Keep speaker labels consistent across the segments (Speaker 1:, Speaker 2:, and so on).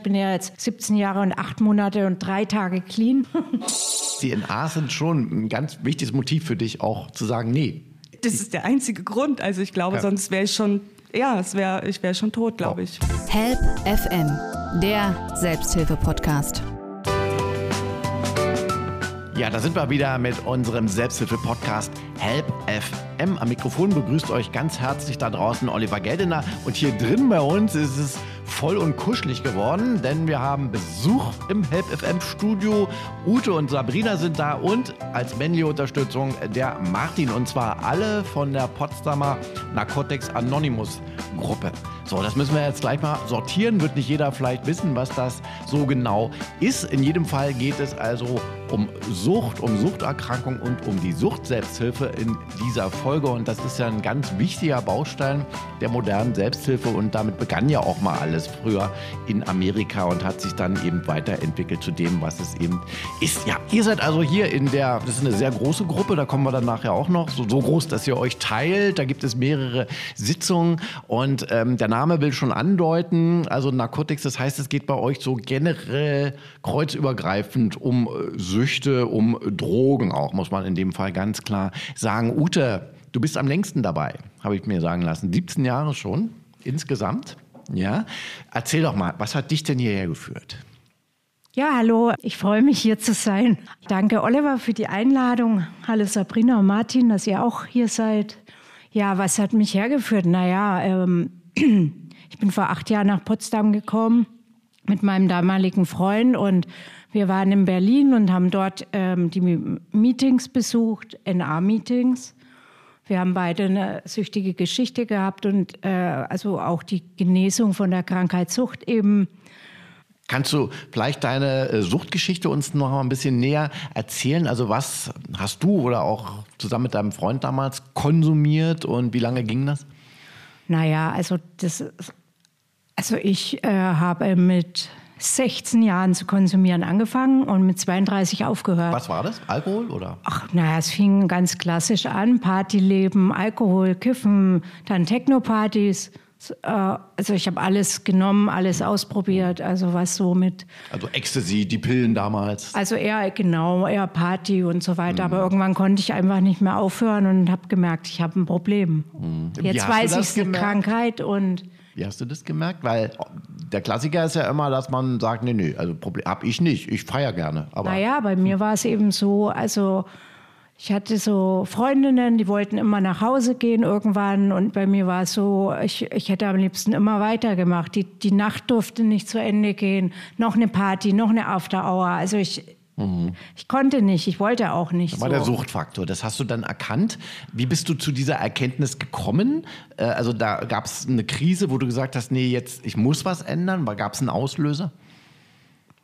Speaker 1: Ich bin ja jetzt 17 Jahre und 8 Monate und 3 Tage clean.
Speaker 2: Die NAs sind schon ein ganz wichtiges Motiv für dich, auch zu sagen, nee.
Speaker 3: Das ist der einzige Grund. Also ich glaube, ja. sonst wäre ich schon, ja, es wär, ich wäre schon tot, glaube ich.
Speaker 4: Help FM, der Selbsthilfe-Podcast.
Speaker 2: Ja, da sind wir wieder mit unserem Selbsthilfe-Podcast Help FM. Am Mikrofon begrüßt euch ganz herzlich da draußen Oliver Geldener. Und hier drin bei uns ist es voll und kuschelig geworden, denn wir haben Besuch im Help FM Studio. Ute und Sabrina sind da und als männliche Unterstützung der Martin und zwar alle von der Potsdamer Narcotics Anonymous Gruppe. So, das müssen wir jetzt gleich mal sortieren. Wird nicht jeder vielleicht wissen, was das so genau ist. In jedem Fall geht es also um Sucht, um Suchterkrankung und um die Sucht-Selbsthilfe in dieser Folge. Und das ist ja ein ganz wichtiger Baustein der modernen Selbsthilfe. Und damit begann ja auch mal alles früher in Amerika und hat sich dann eben weiterentwickelt zu dem, was es eben ist. Ja, ihr seid also hier in der, das ist eine sehr große Gruppe, da kommen wir dann nachher auch noch, so, so groß, dass ihr euch teilt. Da gibt es mehrere Sitzungen und ähm, der Name will schon andeuten, also Narcotics, das heißt, es geht bei euch so generell kreuzübergreifend um äh, Süchte, um Drogen auch, muss man in dem Fall ganz klar sagen. Ute, du bist am längsten dabei, habe ich mir sagen lassen. 17 Jahre schon insgesamt. Ja, erzähl doch mal, was hat dich denn hierher geführt?
Speaker 1: Ja, hallo, ich freue mich hier zu sein. Danke Oliver für die Einladung. Hallo Sabrina und Martin, dass ihr auch hier seid. Ja, was hat mich hergeführt? Naja, ähm, ich bin vor acht Jahren nach Potsdam gekommen mit meinem damaligen Freund und wir waren in Berlin und haben dort ähm, die Meetings besucht, NA-Meetings. Wir haben beide eine süchtige Geschichte gehabt und äh, also auch die Genesung von der Krankheit Sucht eben.
Speaker 2: Kannst du vielleicht deine äh, Suchtgeschichte uns noch mal ein bisschen näher erzählen? Also was hast du oder auch zusammen mit deinem Freund damals konsumiert und wie lange ging das?
Speaker 1: Naja, also das, also ich äh, habe mit 16 Jahren zu konsumieren angefangen und mit 32 aufgehört.
Speaker 2: Was war das? Alkohol oder?
Speaker 1: Ach, naja, es fing ganz klassisch an. Partyleben, Alkohol, Kiffen, dann Technopartys. Äh, also ich habe alles genommen, alles ausprobiert, also was so mit...
Speaker 2: Also Ecstasy, die Pillen damals.
Speaker 1: Also eher, genau, eher Party und so weiter. Mhm. Aber irgendwann konnte ich einfach nicht mehr aufhören und habe gemerkt, ich habe ein Problem. Mhm. Jetzt weiß ich, es eine Krankheit und...
Speaker 2: Wie hast du das gemerkt? Weil der Klassiker ist ja immer, dass man sagt, nee, nee, also habe ich nicht, ich feiere gerne.
Speaker 1: Aber naja, bei mir war es eben so, also ich hatte so Freundinnen, die wollten immer nach Hause gehen irgendwann und bei mir war es so, ich, ich hätte am liebsten immer weitergemacht. Die, die Nacht durfte nicht zu Ende gehen, noch eine Party, noch eine After Hour. Also ich, Mhm. Ich konnte nicht, ich wollte auch nicht.
Speaker 2: Das war so. der Suchtfaktor, das hast du dann erkannt. Wie bist du zu dieser Erkenntnis gekommen? Äh, also da gab es eine Krise, wo du gesagt hast, nee, jetzt, ich muss was ändern. Gab es einen Auslöser?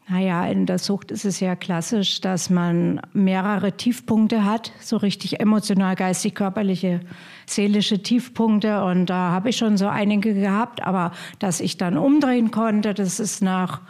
Speaker 1: Naja, in der Sucht ist es ja klassisch, dass man mehrere Tiefpunkte hat, so richtig emotional, geistig, körperliche, seelische Tiefpunkte. Und da habe ich schon so einige gehabt, aber dass ich dann umdrehen konnte, das ist nach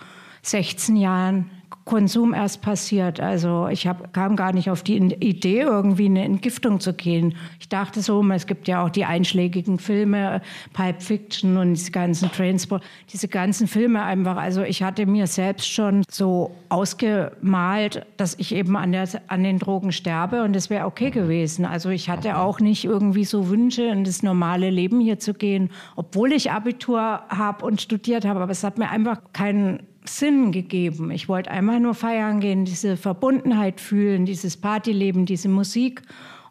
Speaker 1: 16 Jahren Konsum erst passiert. Also ich hab, kam gar nicht auf die Idee, irgendwie eine Entgiftung zu gehen. Ich dachte so, es gibt ja auch die einschlägigen Filme, Pipe Fiction und diese ganzen Transport, diese ganzen Filme einfach. Also ich hatte mir selbst schon so ausgemalt, dass ich eben an, der, an den Drogen sterbe und das wäre okay gewesen. Also ich hatte auch nicht irgendwie so Wünsche, in das normale Leben hier zu gehen, obwohl ich Abitur habe und studiert habe. Aber es hat mir einfach keinen Sinn gegeben. Ich wollte einmal nur feiern gehen, diese Verbundenheit fühlen, dieses Partyleben, diese Musik.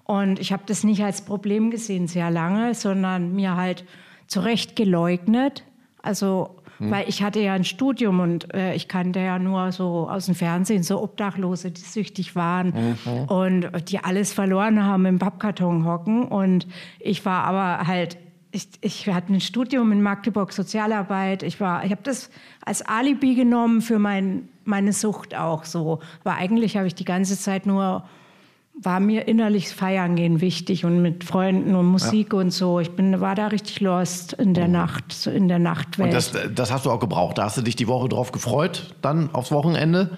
Speaker 1: Und ich habe das nicht als Problem gesehen sehr lange, sondern mir halt zurecht geleugnet. Also, hm. weil ich hatte ja ein Studium und äh, ich kannte ja nur so aus dem Fernsehen so Obdachlose, die süchtig waren mhm. und die alles verloren haben im Pappkarton hocken. Und ich war aber halt ich, ich hatte ein Studium in Magdeburg Sozialarbeit. Ich war, ich habe das als Alibi genommen für mein, meine Sucht auch so. Aber eigentlich habe ich die ganze Zeit nur war mir innerlich feiern gehen wichtig und mit Freunden und Musik ja. und so. Ich bin, war da richtig lost in der oh. Nacht, so in der Nachtwelt.
Speaker 2: Und das, das hast du auch gebraucht. Da hast du dich die Woche drauf gefreut, dann aufs Wochenende.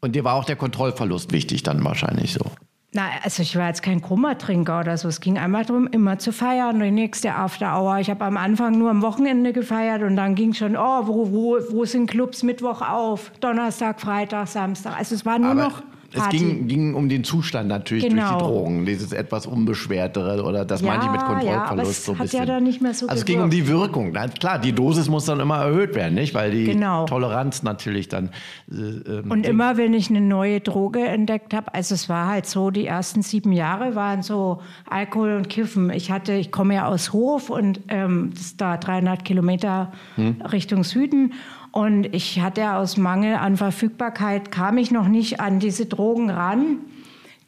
Speaker 2: Und dir war auch der Kontrollverlust wichtig dann wahrscheinlich so.
Speaker 1: Na, also ich war jetzt kein Kummertrinker oder so. Es ging einfach darum, immer zu feiern. Die nächste After Hour. Ich habe am Anfang nur am Wochenende gefeiert und dann ging schon, oh, wo, wo, wo sind Clubs Mittwoch auf? Donnerstag, Freitag, Samstag. Also es war nur
Speaker 2: Aber
Speaker 1: noch
Speaker 2: es
Speaker 1: Party.
Speaker 2: ging, ging um den Zustand natürlich durch
Speaker 1: Genau.
Speaker 2: die Drogen, dieses etwas unbeschwertere oder das meine ich mit
Speaker 1: Ja,
Speaker 2: Kontrollverlust
Speaker 1: ja, es
Speaker 2: so ein
Speaker 1: hat ja
Speaker 2: bisschen.
Speaker 1: dann nicht mehr so
Speaker 2: also es ging um die Wirkung. Na, klar, die Dosis muss dann immer erhöht werden, nicht? Weil die
Speaker 1: Genau.
Speaker 2: Toleranz natürlich dann. Äh, ähm,
Speaker 1: Und immer, wenn ich eine neue Droge entdeckt habe, also es war halt so, die ersten sieben Jahre waren so Alkohol und Kiffen. Ich hatte, ich komme ja aus Hof und ähm, das ist da 300 Kilometer Richtung Süden. Und ich hatte aus Mangel an Verfügbarkeit, kam ich noch nicht an diese Drogen ran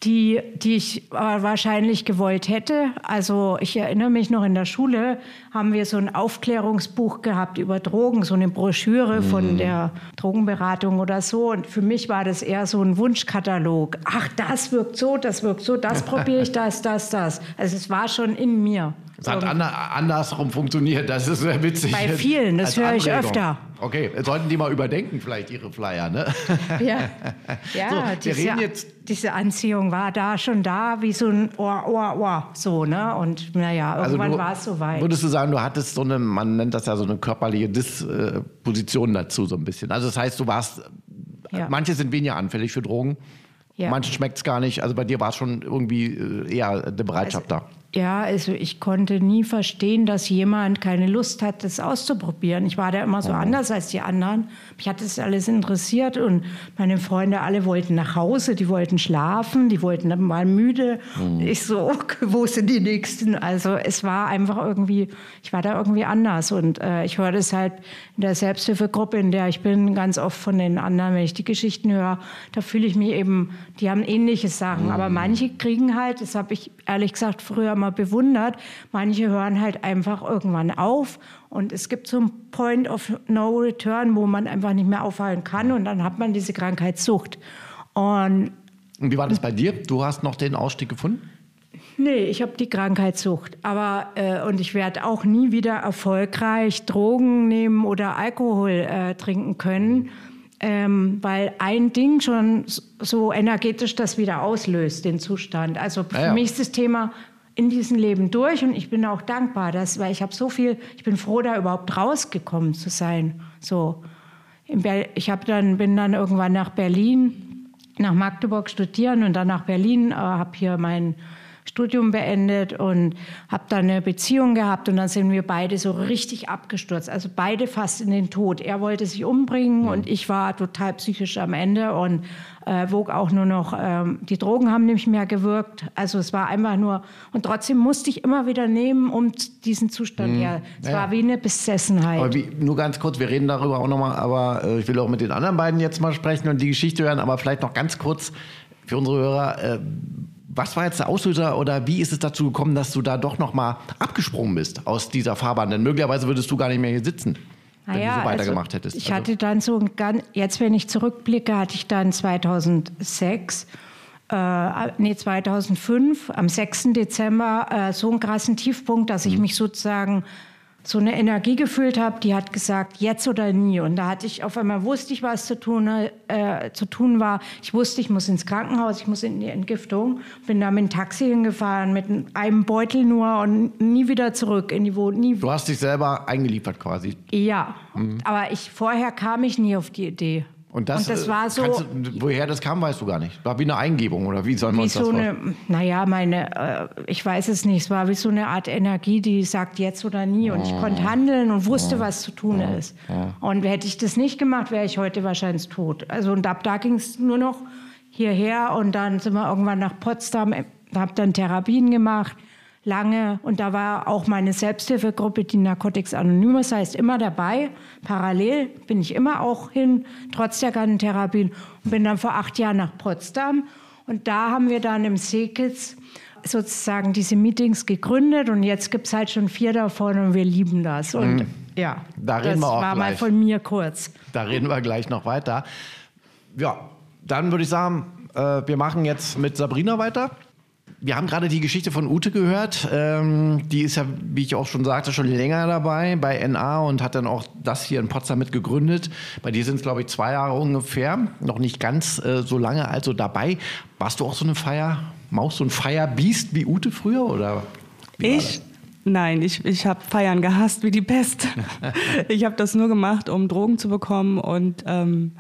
Speaker 1: die, die ich äh, wahrscheinlich gewollt hätte. Also ich erinnere mich noch in der Schule haben wir so ein Aufklärungsbuch gehabt über Drogen, so eine Broschüre von der Drogenberatung oder so. Und für mich war das eher so ein Wunschkatalog. Ach, das wirkt so, das wirkt so, das probiere ich, das, das, das. Also es war schon in mir.
Speaker 2: es hat ander, andersrum funktioniert, das ist sehr witzig.
Speaker 1: Bei vielen, das höre ich öfter.
Speaker 2: Okay, sollten die mal überdenken, vielleicht ihre Flyer, ne?
Speaker 1: Ja, ja
Speaker 2: So, wir
Speaker 1: diese,
Speaker 2: reden jetzt-
Speaker 1: diese Anziehung war da schon da, wie so ein Ohr, Ohr, Ohr. So, ne? Und naja, irgendwann
Speaker 2: Also
Speaker 1: war es soweit.
Speaker 2: Würdest du sagen, du hattest so eine, man nennt das ja so eine körperliche Disposition dazu so ein bisschen. Also das heißt, du warst,
Speaker 1: Ja.
Speaker 2: manche sind weniger anfällig für Drogen,
Speaker 1: Ja.
Speaker 2: manchen schmeckt es gar nicht. Also bei dir war es schon irgendwie äh, eher eine Bereitschaft da.
Speaker 1: Ja, also ich konnte nie verstehen, dass jemand keine Lust hat, das auszuprobieren. Ich war da immer so anders als die anderen. Mich hat das alles interessiert und meine Freunde alle wollten nach Hause, die wollten schlafen, die wollten dann mal müde. Ich so, wo sind die Nächsten? Also es war einfach irgendwie, ich war da irgendwie anders und äh, ich höre das halt in der Selbsthilfegruppe, in der ich bin, ganz oft von den anderen, wenn ich die Geschichten höre, da fühle ich mich eben, die haben ähnliche Sachen, aber manche kriegen halt, das habe ich ehrlich gesagt früher mal bewundert, manche hören halt einfach irgendwann auf und es gibt so einen Point of No Return, wo man einfach nicht mehr aufhören kann und dann hat man diese Krankheitssucht. Und
Speaker 2: Und wie war das bei dir? Du hast noch den Ausstieg gefunden?
Speaker 1: Nee, ich habe die Krankheitssucht. Aber äh, und ich werde auch nie wieder erfolgreich Drogen nehmen oder Alkohol äh, trinken können, ähm, weil ein Ding schon so energetisch das wieder auslöst, den Zustand. Also für
Speaker 2: Ja, ja.
Speaker 1: mich ist das Thema in diesem Leben durch und ich bin auch dankbar, dass, weil ich habe so viel, ich bin froh, da überhaupt rausgekommen zu sein. So, ich habe dann bin dann irgendwann nach Berlin, nach Magdeburg studieren und dann nach Berlin, äh, habe hier mein Studium beendet und habe dann eine Beziehung gehabt und dann sind wir beide so richtig abgestürzt, also beide fast in den Tod. Er wollte sich umbringen und ich war total psychisch am Ende und äh, wog auch nur noch, ähm, die Drogen haben nicht mehr gewirkt, also es war einfach nur, und trotzdem musste ich immer wieder nehmen, um diesen Zustand her. Es
Speaker 2: Ja,
Speaker 1: war
Speaker 2: ja.
Speaker 1: wie eine Besessenheit.
Speaker 2: Wie, nur ganz kurz, wir reden darüber auch nochmal, aber äh, ich will auch mit den anderen beiden jetzt mal sprechen und die Geschichte hören, aber vielleicht noch ganz kurz für unsere Hörer. Äh, was war jetzt der Auslöser oder wie ist es dazu gekommen, dass du da doch nochmal abgesprungen bist aus dieser Fahrbahn? Denn möglicherweise würdest du gar nicht mehr hier sitzen, wenn
Speaker 1: Naja,
Speaker 2: du so weitergemacht
Speaker 1: also
Speaker 2: hättest.
Speaker 1: Ich
Speaker 2: Also-
Speaker 1: hatte dann so ein ganz, jetzt wenn ich zurückblicke, hatte ich dann 2006, äh, nee 2005, am 6. Dezember äh, so einen krassen Tiefpunkt, dass
Speaker 2: Mhm.
Speaker 1: ich mich sozusagen so eine Energie gefühlt habe, die hat gesagt, jetzt oder nie. Und da hatte ich auf einmal wusste ich, was zu tun, äh, zu tun war. Ich wusste, ich muss ins Krankenhaus, ich muss in die Entgiftung. Bin da mit dem Taxi hingefahren, mit einem Beutel nur und nie wieder zurück in die Wohnung. Nie
Speaker 2: du hast dich selber eingeliefert quasi.
Speaker 1: ja, aber ich, vorher kam ich nie auf die Idee.
Speaker 2: Und das, äh,
Speaker 1: war so,
Speaker 2: du, woher das kam, weißt du gar nicht. War wie eine Eingebung oder wie soll man
Speaker 1: wie
Speaker 2: uns das
Speaker 1: so
Speaker 2: vorstellen?
Speaker 1: naja, meine, äh, ich weiß es nicht, es war wie so eine Art Energie, die sagt jetzt oder nie. Und ich konnte handeln und wusste, was zu tun ist. Und hätte ich das nicht gemacht, wäre ich heute wahrscheinlich tot. Also und ab da ging es nur noch hierher und dann sind wir irgendwann nach Potsdam, habe dann Therapien gemacht. Lange und da war auch meine Selbsthilfegruppe, die Narcotics Anonymous, heißt immer dabei. Parallel bin ich immer auch hin, trotz der ganzen Therapien und bin dann vor acht Jahren nach Potsdam und da haben wir dann im Seekitz sozusagen diese Meetings gegründet und jetzt gibt es halt schon vier davon und wir lieben das. Und ja,
Speaker 2: Mhm. Da reden
Speaker 1: das war mal
Speaker 2: gleich.
Speaker 1: von mir kurz.
Speaker 2: Da reden wir gleich noch weiter. Ja, dann würde ich sagen, äh, wir machen jetzt mit Sabrina weiter. Wir haben gerade die Geschichte von Ute gehört. Ähm, die ist ja, wie ich auch schon sagte, schon länger dabei bei NA und hat dann auch das hier in Potsdam mit gegründet. Bei dir sind es, glaube ich, zwei Jahre ungefähr. Noch nicht ganz äh, so lange also dabei. Warst du auch so eine Feier? Maus, so ein Feierbiest wie Ute früher? Oder
Speaker 3: ich? Nein, ich, ich habe Feiern gehasst wie die Pest. ich habe das nur gemacht, um Drogen zu bekommen und ähm,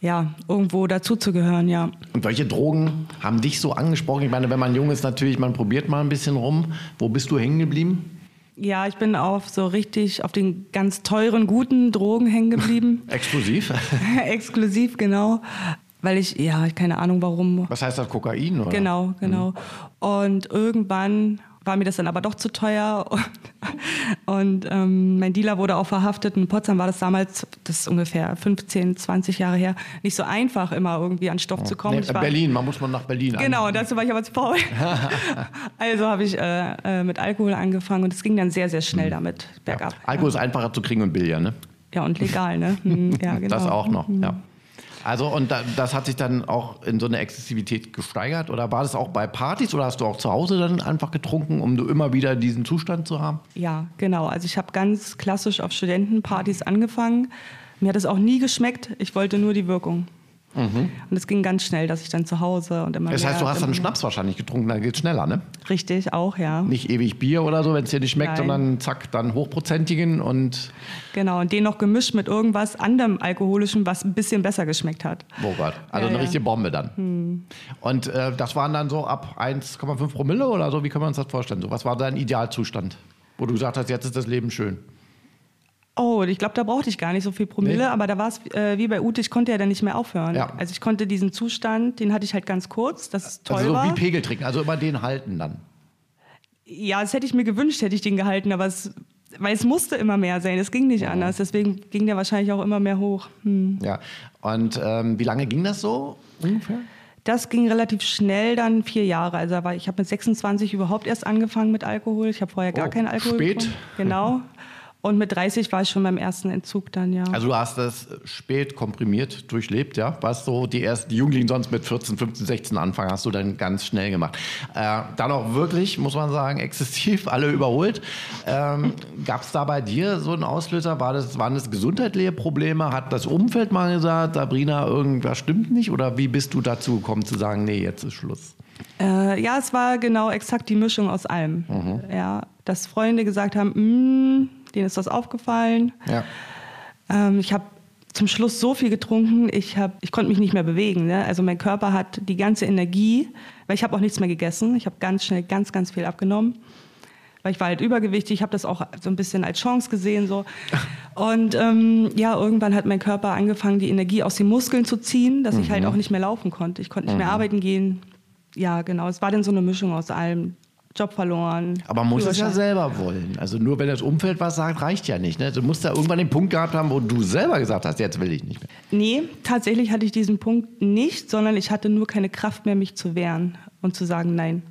Speaker 3: ja, irgendwo dazuzugehören, ja.
Speaker 2: Und welche Drogen haben dich so angesprochen? Ich meine, wenn man jung ist, natürlich, man probiert mal ein bisschen rum. Wo bist du hängen geblieben?
Speaker 3: Ja, ich bin auf so richtig auf den ganz teuren, guten Drogen hängen geblieben.
Speaker 2: Exklusiv?
Speaker 3: Exklusiv, genau. Weil ich, ja, keine Ahnung warum.
Speaker 2: Was heißt das, Kokain? Oder?
Speaker 3: Genau, genau. Mhm. Und irgendwann war mir das dann aber doch zu teuer. Und, und ähm, mein Dealer wurde auch verhaftet. In Potsdam war das damals, das ist ungefähr 15, 20 Jahre her, nicht so einfach, immer irgendwie an Stoff zu kommen.
Speaker 2: Nee, Berlin, man muss man nach Berlin.
Speaker 3: Genau, an. dazu war ich aber zu faul. also habe ich äh, äh, mit Alkohol angefangen und es ging dann sehr, sehr schnell mhm. damit bergab.
Speaker 2: Ja. Alkohol ja. ist einfacher zu kriegen und billiger, ne?
Speaker 3: Ja, und legal, ne? Hm, ja, genau.
Speaker 2: Das auch noch, ja. Also und da, das hat sich dann auch in so eine Exzessivität gesteigert oder war das auch bei Partys oder hast du auch zu Hause dann einfach getrunken, um du immer wieder diesen Zustand zu haben?
Speaker 3: Ja, genau. Also ich habe ganz klassisch auf Studentenpartys angefangen. Mir hat es auch nie geschmeckt. Ich wollte nur die Wirkung. Mhm. Und es ging ganz schnell, dass ich dann zu Hause und immer.
Speaker 2: Das heißt, du hast dann Schnaps wahrscheinlich getrunken, dann geht es schneller, ne?
Speaker 3: Richtig, auch, ja.
Speaker 2: Nicht ewig Bier oder so, wenn es dir nicht schmeckt, Nein. sondern zack, dann hochprozentigen und.
Speaker 3: Genau, und den noch gemischt mit irgendwas anderem Alkoholischem, was ein bisschen besser geschmeckt hat.
Speaker 2: Oh Gott, also ja, eine ja. richtige Bombe dann. Hm. Und äh, das waren dann so ab 1,5 Promille oder so, wie kann man uns das vorstellen? So, was war dein Idealzustand, wo du gesagt hast, jetzt ist das Leben schön?
Speaker 3: Oh, ich glaube, da brauchte ich gar nicht so viel Promille, nee. aber da war es äh, wie bei Ute, ich konnte ja dann nicht mehr aufhören. Ja. Also ich konnte diesen Zustand, den hatte ich halt ganz kurz, das ist toll
Speaker 2: Also so
Speaker 3: war.
Speaker 2: wie Pegel trinken, also immer den halten dann.
Speaker 3: Ja, das hätte ich mir gewünscht, hätte ich den gehalten, aber es, weil es musste immer mehr sein, es ging nicht mhm. anders, deswegen ging der wahrscheinlich auch immer mehr hoch. Hm.
Speaker 2: Ja, und ähm, wie lange ging das so ungefähr?
Speaker 3: Das ging relativ schnell, dann vier Jahre. Also ich habe mit 26 überhaupt erst angefangen mit Alkohol. Ich habe vorher gar oh, keinen Alkohol.
Speaker 2: Spät.
Speaker 3: Bekommen. Genau. Und mit 30 war ich schon beim ersten Entzug dann, ja.
Speaker 2: Also du hast das spät komprimiert durchlebt, ja? Was so die ersten Jugendlichen sonst mit 14, 15, 16 anfangen, hast du dann ganz schnell gemacht. Äh, dann auch wirklich, muss man sagen, exzessiv, alle überholt. Ähm, Gab es da bei dir so einen Auslöser? War das, waren das gesundheitliche Probleme? Hat das Umfeld mal gesagt, Sabrina, irgendwas stimmt nicht? Oder wie bist du dazu gekommen zu sagen, nee, jetzt ist Schluss?
Speaker 3: Äh, ja, es war genau exakt die Mischung aus allem. Mhm. Ja, dass Freunde gesagt haben, mm, denen ist das aufgefallen. Ja. Ähm, ich habe zum Schluss so viel getrunken, ich, hab, ich konnte mich nicht mehr bewegen. Ne? Also mein Körper hat die ganze Energie, weil ich habe auch nichts mehr gegessen. Ich habe ganz schnell ganz, ganz viel abgenommen. Weil ich war halt übergewichtig, ich habe das auch so ein bisschen als Chance gesehen. So. Und ähm, ja, irgendwann hat mein Körper angefangen, die Energie aus den Muskeln zu ziehen, dass mhm. ich halt mhm. auch nicht mehr laufen konnte. Ich konnte nicht mhm. mehr arbeiten gehen. Ja, genau. Es war dann so eine Mischung aus allem. Job verloren.
Speaker 2: Aber man muss es ja selber wollen. Also nur wenn das Umfeld was sagt, reicht ja nicht. Ne? Du musst da irgendwann den Punkt gehabt haben, wo du selber gesagt hast, jetzt will ich nicht mehr.
Speaker 3: Nee, tatsächlich hatte ich diesen Punkt nicht, sondern ich hatte nur keine Kraft mehr, mich zu wehren und zu sagen Nein.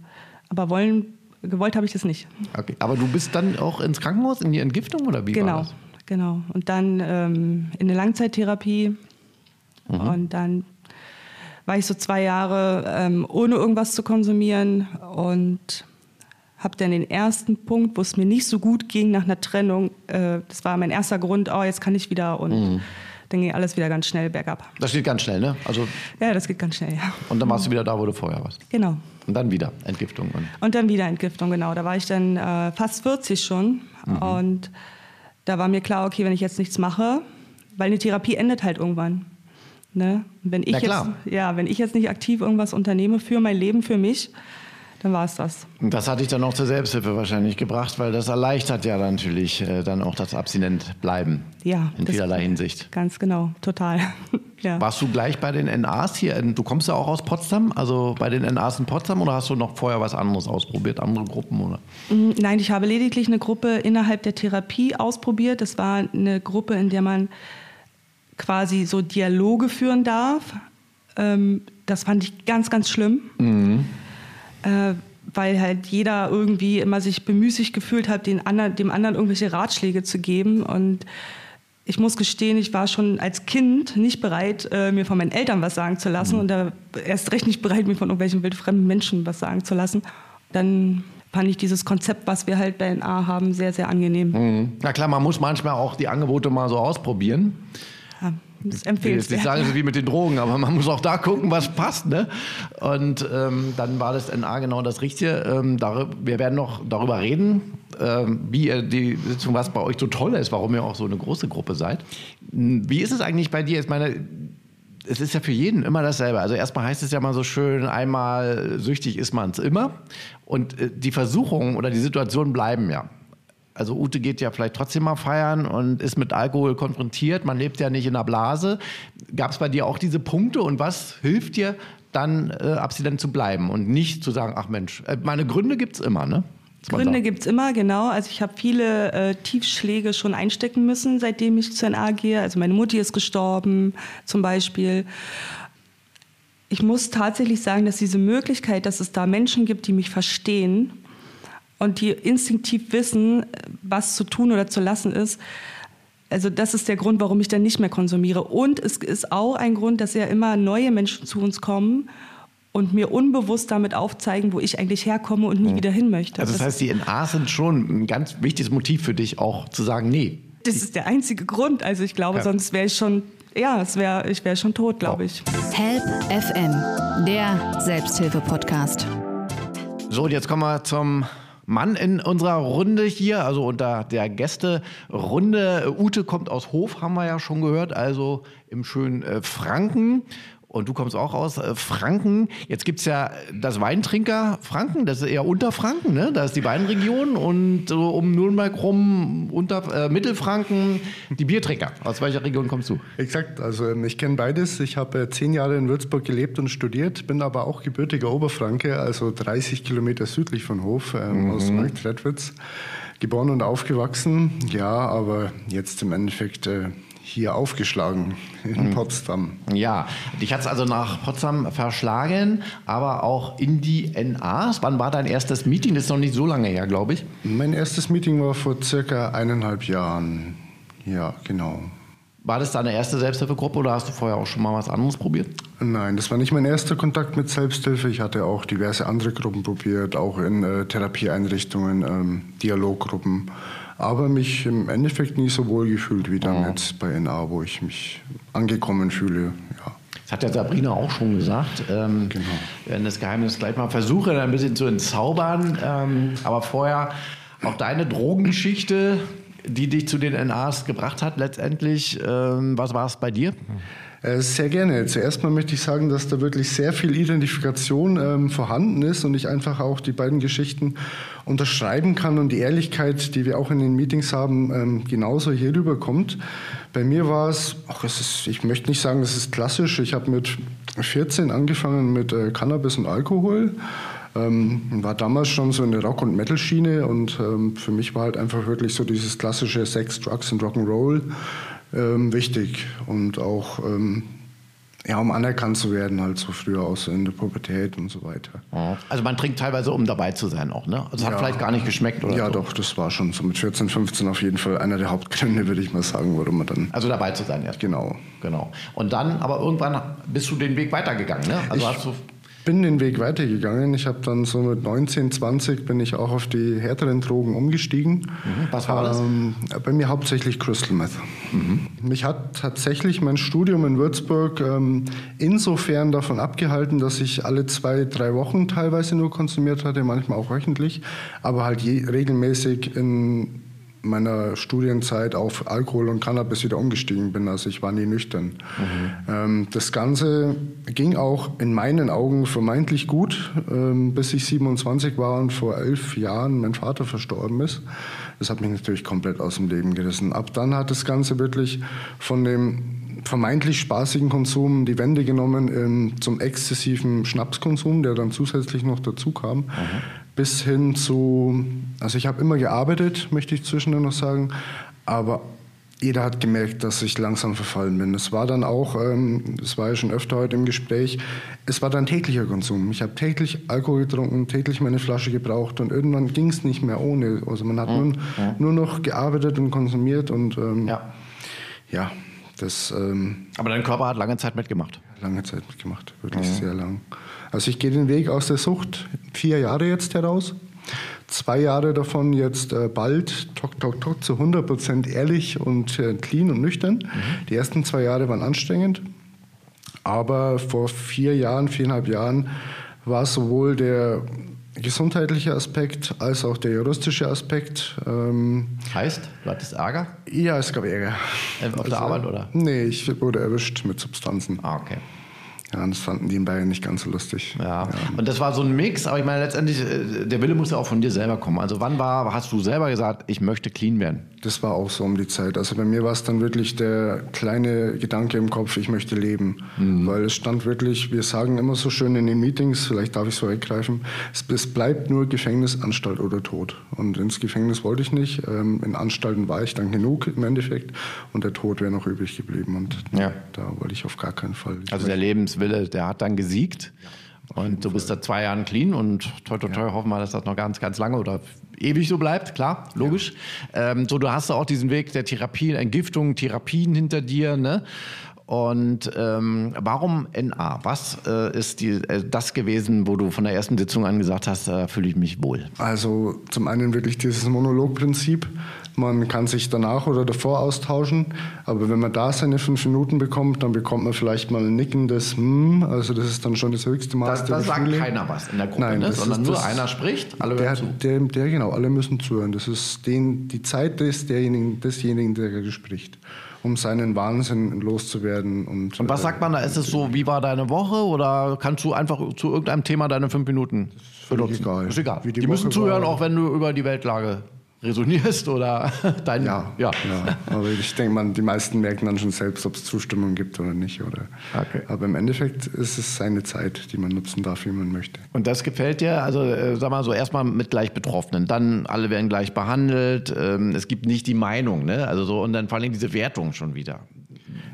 Speaker 3: Aber wollen, gewollt habe ich das nicht.
Speaker 2: Okay, aber du bist dann auch ins Krankenhaus, in die Entgiftung oder wie
Speaker 3: genau,
Speaker 2: war das?
Speaker 3: Genau, und dann ähm, in eine Langzeittherapie mhm. und dann war ich so zwei Jahre ähm, ohne irgendwas zu konsumieren und habe dann den ersten Punkt, wo es mir nicht so gut ging nach einer Trennung, äh, das war mein erster Grund, oh, jetzt kann ich wieder und mhm. dann ging alles wieder ganz schnell bergab.
Speaker 2: Das geht ganz schnell, ne? Also
Speaker 3: ja, das geht ganz schnell, ja.
Speaker 2: Und dann warst du wieder da, wo du vorher warst.
Speaker 3: Genau.
Speaker 2: Und dann wieder Entgiftung.
Speaker 3: Und, und dann wieder Entgiftung, genau. Da war ich dann äh, fast 40 schon mhm. und da war mir klar, okay, wenn ich jetzt nichts mache, weil eine Therapie endet halt irgendwann. Ne? Wenn ich jetzt, ja, wenn ich jetzt nicht aktiv irgendwas unternehme für mein Leben, für mich, dann war es das.
Speaker 2: Das hat dich dann auch zur Selbsthilfe wahrscheinlich gebracht, weil das erleichtert ja natürlich äh, dann auch das abstinent bleiben.
Speaker 3: Ja.
Speaker 2: In vielerlei Hinsicht.
Speaker 3: Ganz genau, total.
Speaker 2: ja. Warst du gleich bei den NAs hier? Du kommst ja auch aus Potsdam, also bei den NAs in Potsdam oder hast du noch vorher was anderes ausprobiert, andere Gruppen oder?
Speaker 3: Mm, nein, ich habe lediglich eine Gruppe innerhalb der Therapie ausprobiert. Das war eine Gruppe, in der man quasi so Dialoge führen darf. Ähm, das fand ich ganz, ganz schlimm. Mhm äh, weil halt jeder irgendwie immer sich bemüßigt gefühlt hat, den anderen, dem anderen irgendwelche Ratschläge zu geben. Und ich muss gestehen, ich war schon als Kind nicht bereit, äh, mir von meinen Eltern was sagen zu lassen mhm. und da erst recht nicht bereit, mir von irgendwelchen wildfremden Menschen was sagen zu lassen. Dann fand ich dieses Konzept, was wir halt bei NA haben, sehr, sehr angenehm.
Speaker 2: Mhm. Na klar, man muss manchmal auch die Angebote mal so ausprobieren.
Speaker 3: Das empfehlenswert.
Speaker 2: Ich sagen so wie mit den Drogen, aber man muss auch da gucken, was passt. Ne? Und ähm, dann war das NA genau das Richtige. Ähm, darüber, wir werden noch darüber reden, ähm, wie die Sitzung, was bei euch so toll ist, warum ihr auch so eine große Gruppe seid. Wie ist es eigentlich bei dir? Ich meine, es ist ja für jeden immer dasselbe. Also erstmal heißt es ja mal so schön, einmal süchtig ist man es immer. Und äh, die Versuchungen oder die Situationen bleiben ja. Also Ute geht ja vielleicht trotzdem mal feiern und ist mit Alkohol konfrontiert. Man lebt ja nicht in einer Blase. Gab es bei dir auch diese Punkte und was hilft dir dann, äh, abstinent zu bleiben und nicht zu sagen, ach Mensch, äh, meine Gründe gibt es immer, ne?
Speaker 3: Gründe gibt es immer, genau. Also ich habe viele äh, Tiefschläge schon einstecken müssen, seitdem ich zu NA gehe. Also meine Mutti ist gestorben zum Beispiel. Ich muss tatsächlich sagen, dass diese Möglichkeit, dass es da Menschen gibt, die mich verstehen und die instinktiv wissen, was zu tun oder zu lassen ist, also das ist der Grund, warum ich dann nicht mehr konsumiere. Und es ist auch ein Grund, dass ja immer neue Menschen zu uns kommen und mir unbewusst damit aufzeigen, wo ich eigentlich herkomme und nie mhm. wieder hin möchte.
Speaker 2: Also das, das heißt, die NA sind schon ein ganz wichtiges Motiv für dich, auch zu sagen, nee.
Speaker 3: Das ist der einzige Grund. Also ich glaube, ja. sonst wäre ich schon, ja, es wär, ich wäre schon tot, glaube ich.
Speaker 4: Help FM, der Selbsthilfe-Podcast.
Speaker 2: So, und jetzt kommen wir zum Mann in unserer Runde hier, also unter der Gäste-Runde. Ute kommt aus Hof, haben wir ja schon gehört, also im schönen äh, Franken. Und du kommst auch aus äh, Franken. Jetzt gibt es ja das Weintrinker Franken, das ist eher unter Franken, ne? Da ist die Weinregion und so um Nürnberg rum unter äh, Mittelfranken die Biertrinker. Aus welcher Region kommst du?
Speaker 5: Exakt, also ähm, ich kenne beides. Ich habe äh, zehn Jahre in Würzburg gelebt und studiert, bin aber auch gebürtiger Oberfranke, also 30 Kilometer südlich von Hof, ähm, mhm. aus Marktredwitz. Geboren und aufgewachsen, ja, aber jetzt im Endeffekt äh, hier aufgeschlagen in mhm. Potsdam.
Speaker 2: Ja, dich hat es also nach Potsdam verschlagen, aber auch in die NAs. Wann war dein erstes Meeting? Das ist noch nicht so lange her, glaube ich.
Speaker 5: Mein erstes Meeting war vor circa eineinhalb Jahren. Ja, genau.
Speaker 2: War das deine erste Selbsthilfegruppe oder hast du vorher auch schon mal was anderes probiert?
Speaker 5: Nein, das war nicht mein erster Kontakt mit Selbsthilfe. Ich hatte auch diverse andere Gruppen probiert, auch in äh, Therapieeinrichtungen, ähm, Dialoggruppen aber mich im Endeffekt nie so wohl gefühlt wie dann jetzt bei NA, wo ich mich angekommen fühle. Ja.
Speaker 2: Das hat ja Sabrina auch schon gesagt. Ähm, genau. Werden das Geheimnis gleich mal versuchen, ein bisschen zu entzaubern. Ähm, aber vorher auch deine Drogengeschichte, die dich zu den NAs gebracht hat letztendlich. Ähm, was war es bei dir?
Speaker 5: Äh, sehr gerne. Zuerst mal möchte ich sagen, dass da wirklich sehr viel Identifikation ähm, vorhanden ist und ich einfach auch die beiden Geschichten unterschreiben kann und die Ehrlichkeit, die wir auch in den Meetings haben, ähm, genauso hier rüberkommt. Bei mir war es, ach, es ist, ich möchte nicht sagen, es ist klassisch. Ich habe mit 14 angefangen mit äh, Cannabis und Alkohol. Ähm, war damals schon so eine Rock- und Metal-Schiene und ähm, für mich war halt einfach wirklich so dieses klassische Sex, Drugs und Rock'n'Roll ähm, wichtig und auch ähm, ja, um anerkannt zu werden, halt so früher aus in der Pubertät und so weiter.
Speaker 2: Also man trinkt teilweise, um dabei zu sein auch, ne? Also ja. hat vielleicht gar nicht geschmeckt oder
Speaker 5: Ja,
Speaker 2: so.
Speaker 5: doch, das war schon so mit 14, 15 auf jeden Fall einer der Hauptgründe, würde ich mal sagen, warum man dann...
Speaker 2: Also dabei zu sein, ja.
Speaker 5: Genau.
Speaker 2: Genau. Und dann, aber irgendwann bist du den Weg weitergegangen, ne?
Speaker 5: Also ich, hast du bin den Weg weitergegangen. Ich habe dann so mit 19, 20 bin ich auch auf die härteren Drogen umgestiegen.
Speaker 2: Mhm. Was war das? Ähm,
Speaker 5: bei mir hauptsächlich Crystal Meth. Mhm. Mich hat tatsächlich mein Studium in Würzburg ähm, insofern davon abgehalten, dass ich alle zwei, drei Wochen teilweise nur konsumiert hatte, manchmal auch wöchentlich, aber halt je, regelmäßig in meiner Studienzeit auf Alkohol und Cannabis wieder umgestiegen bin. Also ich war nie nüchtern. Mhm. Ähm, das Ganze ging auch in meinen Augen vermeintlich gut, ähm, bis ich 27 war und vor elf Jahren mein Vater verstorben ist. Das hat mich natürlich komplett aus dem Leben gerissen. Ab dann hat das Ganze wirklich von dem vermeintlich spaßigen Konsum die Wende genommen ähm, zum exzessiven Schnapskonsum, der dann zusätzlich noch dazu kam. Mhm bis hin zu, also ich habe immer gearbeitet, möchte ich zwischendurch noch sagen, aber jeder hat gemerkt, dass ich langsam verfallen bin. Es war dann auch, ähm, das war ja schon öfter heute im Gespräch, es war dann täglicher Konsum. Ich habe täglich Alkohol getrunken, täglich meine Flasche gebraucht und irgendwann ging es nicht mehr ohne. Also man hat mhm. nur, nur noch gearbeitet und konsumiert und ähm, ja. ja, das. Ähm,
Speaker 2: Aber dein Körper hat lange Zeit mitgemacht.
Speaker 5: Lange Zeit mitgemacht, wirklich mhm. sehr lang. Also ich gehe den Weg aus der Sucht vier Jahre jetzt heraus. Zwei Jahre davon jetzt äh, bald, tok, tok, tok, zu 100 Prozent ehrlich und äh, clean und nüchtern. Mhm. Die ersten zwei Jahre waren anstrengend. Aber vor vier Jahren, viereinhalb Jahren war sowohl der gesundheitliche Aspekt als auch der juristische Aspekt.
Speaker 2: Ähm, heißt, du hattest Ärger?
Speaker 5: Ja, es gab Ärger.
Speaker 2: Äh, auf also, der Arbeit, oder?
Speaker 5: Nee, ich wurde erwischt mit Substanzen.
Speaker 2: Ah, okay.
Speaker 5: Ja, das fanden die in Bayern nicht ganz so lustig.
Speaker 2: Ja. ja. und das war so ein Mix, aber ich meine, letztendlich, äh, der Wille muss ja auch von dir selber kommen. Also wann war, hast du selber gesagt, ich möchte clean werden?
Speaker 5: Das war auch so um die Zeit. Also bei mir war es dann wirklich der kleine Gedanke im Kopf, ich möchte leben. Mhm. Weil es stand wirklich, wir sagen immer so schön in den Meetings, vielleicht darf ich es weggreifen, es, bleibt nur Gefängnis, Anstalt oder Tod. Und ins Gefängnis wollte ich nicht. Ähm, in Anstalten war ich dann genug im Endeffekt und der Tod wäre noch übrig geblieben. Und ja. da wollte ich auf gar keinen Fall.
Speaker 2: Also der Lebenswille, der hat dann gesiegt. Ja. Und du bist seit zwei Jahren clean und toi, toi, toi, ja. hoffen wir, dass das noch ganz, ganz lange oder ewig so bleibt, klar, logisch. Ja. Ähm, so, du hast auch diesen Weg der Therapie, Entgiftung, Therapien hinter dir, ne? Und ähm, warum NA? Was äh, ist die, äh, das gewesen, wo du von der ersten Sitzung an gesagt hast, da fühle ich mich wohl?
Speaker 5: Also zum einen wirklich dieses Monologprinzip. Man kann sich danach oder davor austauschen, aber wenn man da seine fünf Minuten bekommt, dann bekommt man vielleicht mal ein nickendes hm, also das ist dann schon das höchste Maß
Speaker 2: da, der Da sagt keiner was in der Gruppe, Nein, ne? sondern nur einer spricht, alle
Speaker 5: der, hören zu. Der, der, genau, alle müssen zuhören. Das ist den, die Zeit des, derjenigen, desjenigen, der spricht um seinen Wahnsinn loszuwerden. Und,
Speaker 2: und was sagt man da? Ist es so, wie war deine Woche oder kannst du einfach zu irgendeinem Thema deine fünf Minuten benutzen?
Speaker 5: Egal.
Speaker 2: Ist egal. die, die müssen zuhören, auch wenn du über die Weltlage resonierst oder dein.
Speaker 5: Ja, ja. ja. aber ich denke mal, die meisten merken dann schon selbst, ob es Zustimmung gibt oder nicht. Oder. Okay. Aber im Endeffekt ist es seine Zeit, die man nutzen darf, wie man möchte.
Speaker 2: Und das gefällt dir? Also, äh, sag mal so, erstmal mit gleich Betroffenen, dann alle werden gleich behandelt. Ähm, es gibt nicht die Meinung, ne? Also so, und dann vor allem diese Wertung schon wieder.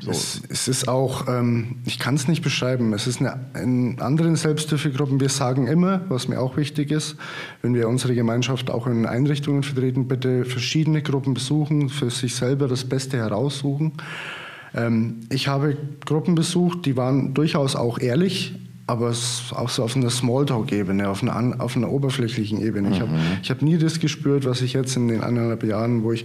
Speaker 5: So. Es, es, ist auch, ähm, ich kann es nicht beschreiben, es ist eine, in anderen Selbsthilfegruppen, wir sagen immer, was mir auch wichtig ist, wenn wir unsere Gemeinschaft auch in Einrichtungen vertreten, bitte verschiedene Gruppen besuchen, für sich selber das Beste heraussuchen. Ähm, ich habe Gruppen besucht, die waren durchaus auch ehrlich, aber auch so auf einer Smalltalk-Ebene, auf einer, auf einer oberflächlichen Ebene. Mhm. Ich habe ich hab nie das gespürt, was ich jetzt in den eineinhalb Jahren, wo ich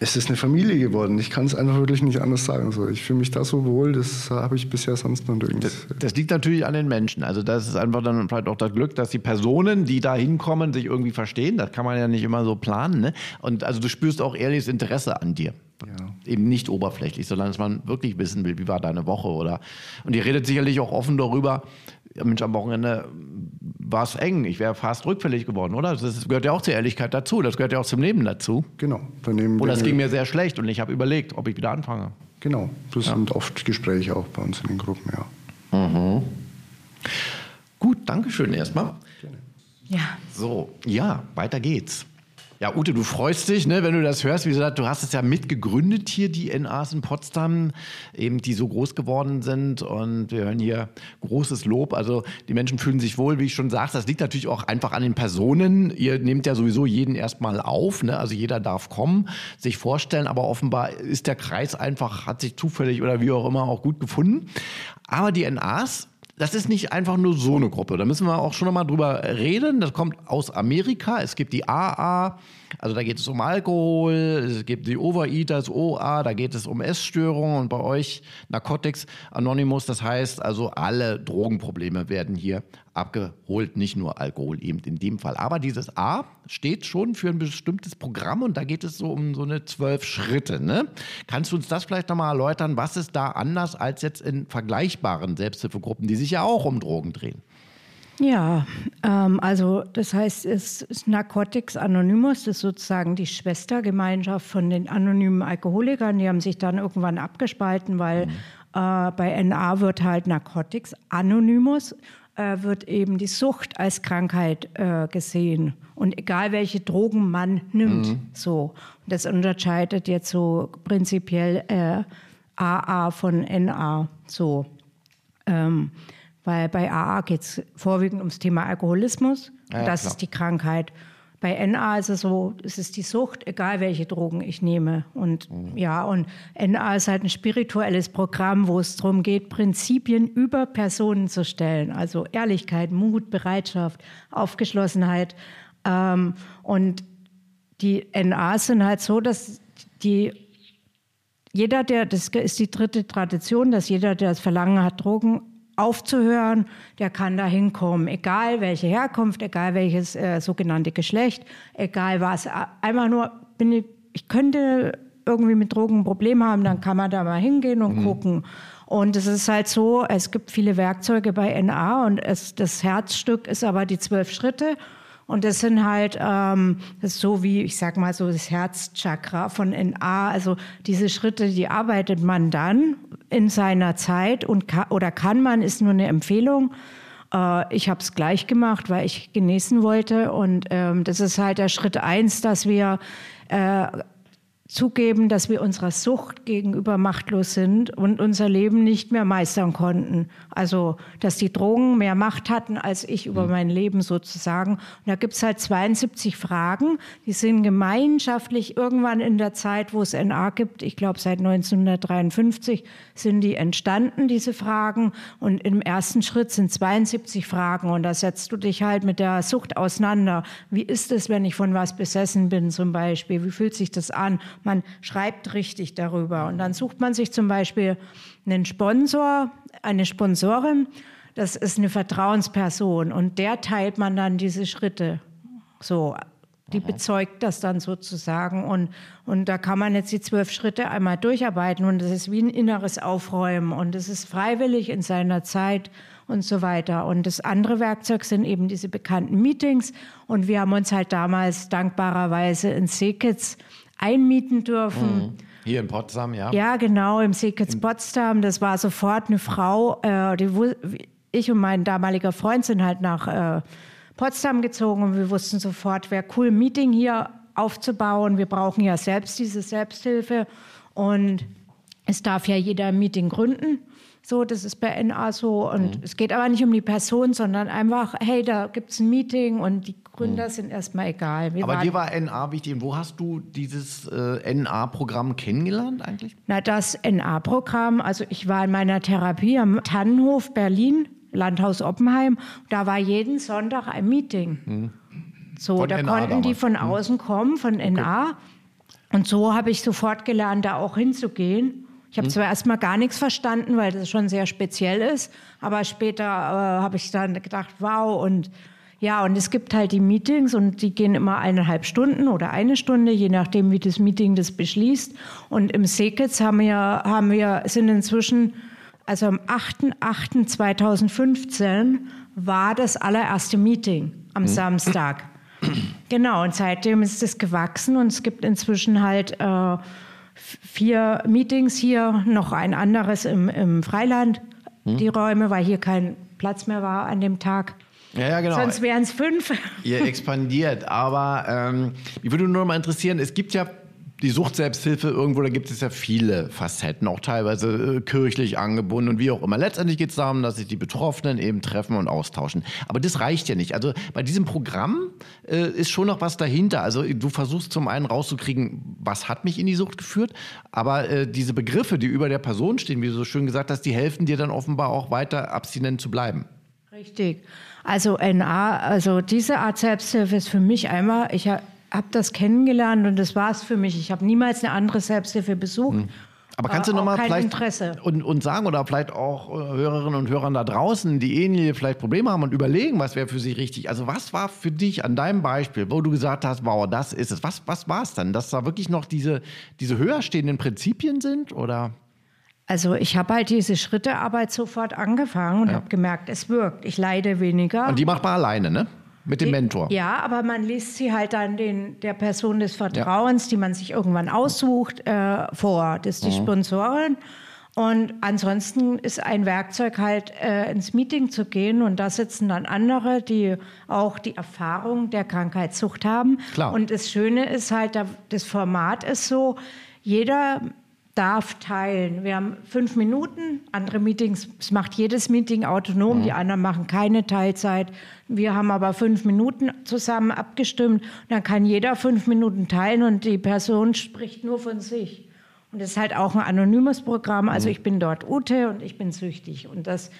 Speaker 5: es ist eine Familie geworden. Ich kann es einfach wirklich nicht anders sagen. So, ich fühle mich da so wohl, das habe ich bisher sonst noch nirgends.
Speaker 2: Das, das, liegt natürlich an den Menschen. Also das ist einfach dann vielleicht auch das Glück, dass die Personen, die da hinkommen, sich irgendwie verstehen. Das kann man ja nicht immer so planen. Ne? Und also du spürst auch ehrliches Interesse an dir. Ja. Eben nicht oberflächlich, sondern dass man wirklich wissen will, wie war deine Woche oder und ihr redet sicherlich auch offen darüber, Mensch, am Wochenende war es eng, ich wäre fast rückfällig geworden, oder? Das gehört ja auch zur Ehrlichkeit dazu, das gehört ja auch zum Leben dazu.
Speaker 5: Genau.
Speaker 2: Daneben oder es ging mir sehr schlecht und ich habe überlegt, ob ich wieder anfange.
Speaker 5: Genau, das ja. sind oft Gespräche auch bei uns in den Gruppen, ja.
Speaker 2: Mhm. Gut, danke schön erstmal.
Speaker 1: Ja.
Speaker 2: So, ja, weiter geht's. Ja, Ute, du freust dich, ne, wenn du das hörst. Wie gesagt, du hast es ja mitgegründet hier, die NAs in Potsdam, eben die so groß geworden sind. Und wir hören hier großes Lob. Also die Menschen fühlen sich wohl, wie ich schon sagte. Das liegt natürlich auch einfach an den Personen. Ihr nehmt ja sowieso jeden erstmal auf. Ne? Also jeder darf kommen, sich vorstellen. Aber offenbar ist der Kreis einfach, hat sich zufällig oder wie auch immer auch gut gefunden. Aber die NAs das ist nicht einfach nur so eine Gruppe. Da müssen wir auch schon nochmal drüber reden. Das kommt aus Amerika. Es gibt die AA, also da geht es um Alkohol, es gibt die Overeaters, OA, da geht es um Essstörungen und bei euch Narcotics Anonymous. Das heißt also, alle Drogenprobleme werden hier abgeholt, nicht nur Alkohol eben in dem Fall. Aber dieses A steht schon für ein bestimmtes Programm und da geht es so um so eine zwölf Schritte. Ne? Kannst du uns das vielleicht nochmal erläutern? Was ist da anders als jetzt in vergleichbaren Selbsthilfegruppen, die sich ja auch um Drogen drehen?
Speaker 1: Ja, ähm, also das heißt, es ist Narcotics Anonymous, das ist sozusagen die Schwestergemeinschaft von den anonymen Alkoholikern. Die haben sich dann irgendwann abgespalten, weil mhm. äh, bei NA wird halt Narcotics Anonymous, äh, wird eben die Sucht als Krankheit äh, gesehen. Und egal welche Drogen man nimmt, mhm. so. Und das unterscheidet jetzt so prinzipiell AA äh, von NA, so. Ähm, weil bei AA geht es vorwiegend ums Thema Alkoholismus. Ja, das klar. ist die Krankheit. Bei NA ist es so, es ist die Sucht, egal welche Drogen ich nehme. Und mhm. ja, und NA ist halt ein spirituelles Programm, wo es darum geht, Prinzipien über Personen zu stellen. Also Ehrlichkeit, Mut, Bereitschaft, Aufgeschlossenheit, Ähm, und die NAs sind halt so, dass die jeder, der, das ist die dritte Tradition, dass jeder, der das Verlangen hat, Drogen aufzuhören, der kann da hinkommen, egal welche Herkunft, egal welches äh, sogenannte Geschlecht, egal was. Einfach nur, bin ich, ich könnte irgendwie mit Drogen ein Problem haben, dann kann man da mal hingehen und mhm. gucken. Und es ist halt so, es gibt viele Werkzeuge bei NA und es, das Herzstück ist aber die zwölf Schritte. Und das sind halt, ähm, das so wie, ich sag mal so, das Herzchakra von NA. Also diese Schritte, die arbeitet man dann in seiner Zeit und ka oder kann man, ist nur eine Empfehlung. Äh, ich habe es gleich gemacht, weil ich genießen wollte. Und ähm, das ist halt der Schritt eins, dass wir äh, zugeben, dass wir unserer Sucht gegenüber machtlos sind und unser Leben nicht mehr meistern konnten. Also, dass die Drogen mehr Macht hatten als ich über mhm. mein Leben sozusagen. Und da gibt's halt 72 Fragen, die sind gemeinschaftlich irgendwann in der Zeit, wo es NA gibt, ich glaube seit 1953 sind die entstanden, diese Fragen. Und im ersten Schritt sind 72 Fragen und da setzt du dich halt mit der Sucht auseinander. Wie ist es, wenn ich von was besessen bin zum Beispiel? Wie fühlt sich das an? Man schreibt richtig darüber. Und dann sucht man sich zum Beispiel einen Sponsor, eine Sponsorin, das ist eine Vertrauensperson und der teilt man dann diese Schritte. So, die bezeugt das dann sozusagen. Und, und da kann man jetzt die zwölf Schritte einmal durcharbeiten und das ist wie ein inneres Aufräumen und es ist freiwillig in seiner Zeit und so weiter. Und das andere Werkzeug sind eben diese bekannten Meetings und wir haben uns halt damals dankbarerweise in Seekitz einmieten dürfen. Mhm.
Speaker 2: Hier in Potsdam, ja?
Speaker 1: Ja, genau, im Seekitz Potsdam. Das war sofort eine Frau, äh, die, ich und mein damaliger Freund sind halt nach äh, Potsdam gezogen und wir wussten sofort, wäre cool, ein Meeting hier aufzubauen. Wir brauchen ja selbst diese Selbsthilfe und es darf ja jeder ein Meeting gründen. So, das ist bei NA so. Und mhm. es geht aber nicht um die Person, sondern einfach, hey, da gibt es ein Meeting und die Gründer mhm. sind erstmal egal.
Speaker 2: Wir aber dir war NA wichtig. Und wo hast du dieses äh, NA-Programm kennengelernt eigentlich?
Speaker 1: Na, das NA-Programm, also ich war in meiner Therapie am Tannenhof Berlin, Landhaus Oppenheim. Da war jeden Sonntag ein Meeting. Mhm. So, von da NA konnten damals. die von mhm. außen kommen, von okay. NA. Und so habe ich sofort gelernt, da auch hinzugehen. Ich habe hm. zwar erstmal gar nichts verstanden, weil das schon sehr speziell ist, aber später äh, habe ich dann gedacht, wow, und ja, und es gibt halt die Meetings und die gehen immer eineinhalb Stunden oder eine Stunde, je nachdem, wie das Meeting das beschließt. Und im Seekitz haben wir, haben wir, sind inzwischen, also am 8.8.2015 war das allererste Meeting am hm. Samstag. Genau, und seitdem ist es gewachsen und es gibt inzwischen halt äh, vier Meetings hier, noch ein anderes im, im Freiland, hm. die Räume, weil hier kein Platz mehr war an dem Tag.
Speaker 2: Ja, ja, genau.
Speaker 1: Sonst wären es fünf.
Speaker 2: Ihr expandiert. Aber ähm, mich würde nur noch mal interessieren, es gibt ja die Sucht-Selbsthilfe irgendwo, da gibt es ja viele Facetten, auch teilweise äh, kirchlich angebunden und wie auch immer. Letztendlich geht es darum, dass sich die Betroffenen eben treffen und austauschen. Aber das reicht ja nicht. Also bei diesem Programm äh, ist schon noch was dahinter. Also du versuchst zum einen rauszukriegen, was hat mich in die Sucht geführt, aber äh, diese Begriffe, die über der Person stehen, wie du so schön gesagt hast, die helfen dir dann offenbar auch weiter abstinent zu bleiben.
Speaker 1: Richtig. Also NA, also diese Art Selbsthilfe ist für mich einmal, ich habe habe das kennengelernt und das war es für mich. Ich habe niemals eine andere Selbsthilfe besucht. Hm.
Speaker 2: Aber kannst du nochmal vielleicht Interesse. Und, und sagen oder vielleicht auch äh, Hörerinnen und Hörern da draußen, die ähnliche vielleicht Probleme haben und überlegen, was wäre für sie richtig. Also was war für dich an deinem Beispiel, wo du gesagt hast, wow, das ist es. Was, was war es dann? Dass da wirklich noch diese, diese höher stehenden Prinzipien sind oder?
Speaker 1: Also ich habe halt diese Schrittearbeit sofort angefangen und ja. habe gemerkt, es wirkt. Ich leide weniger.
Speaker 2: Und die macht man alleine, ne? Mit dem Mentor.
Speaker 1: Ja, aber man liest sie halt dann den, der Person des Vertrauens, ja. die man sich irgendwann aussucht, äh, vor. Das ist die mhm. Sponsorin. Und ansonsten ist ein Werkzeug halt äh, ins Meeting zu gehen und da sitzen dann andere, die auch die Erfahrung der Krankheitssucht haben. Klar. Und das Schöne ist halt, das Format ist so, jeder darf teilen. Wir haben fünf Minuten, andere Meetings, es macht jedes Meeting autonom, mhm. die anderen machen keine Teilzeit. Wir haben aber fünf Minuten zusammen abgestimmt. Dann kann jeder fünf Minuten teilen und die Person spricht nur von sich. Und das ist halt auch ein anonymes Programm. Also mhm. ich bin dort Ute und ich bin süchtig. Und das,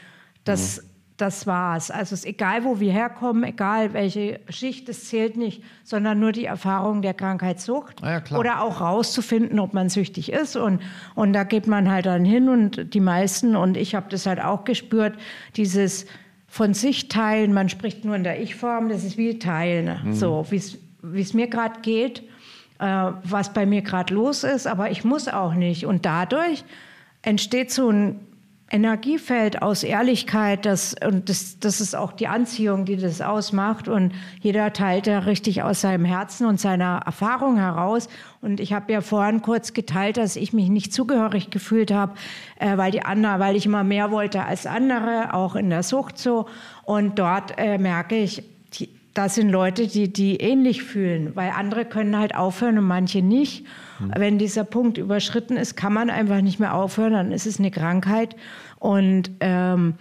Speaker 1: das, mhm. Das war's. Also es ist egal, wo wir herkommen, egal welche Schicht, es zählt nicht, sondern nur die Erfahrung der Krankheitssucht.
Speaker 2: Ah ja,
Speaker 1: Oder auch rauszufinden, ob man süchtig ist. Und, und da geht man halt dann hin und die meisten, und ich habe das halt auch gespürt, dieses von sich teilen, man spricht nur in der Ich-Form, das ist wie teilen. Mhm. So, wie es mir gerade geht, äh, was bei mir gerade los ist, aber ich muss auch nicht. Und dadurch entsteht so ein Energiefeld aus Ehrlichkeit, das, und das, das ist auch die Anziehung, die das ausmacht. Und jeder teilt ja richtig aus seinem Herzen und seiner Erfahrung heraus. Und ich habe ja vorhin kurz geteilt, dass ich mich nicht zugehörig gefühlt habe, äh, weil die anderen, weil ich immer mehr wollte als andere, auch in der Sucht so. Und dort äh, merke ich, die, das sind Leute, die, die ähnlich fühlen, weil andere können halt aufhören und manche nicht. Mhm. Wenn dieser Punkt überschritten ist, kann man einfach nicht mehr aufhören, dann ist es eine Krankheit. Und ähm,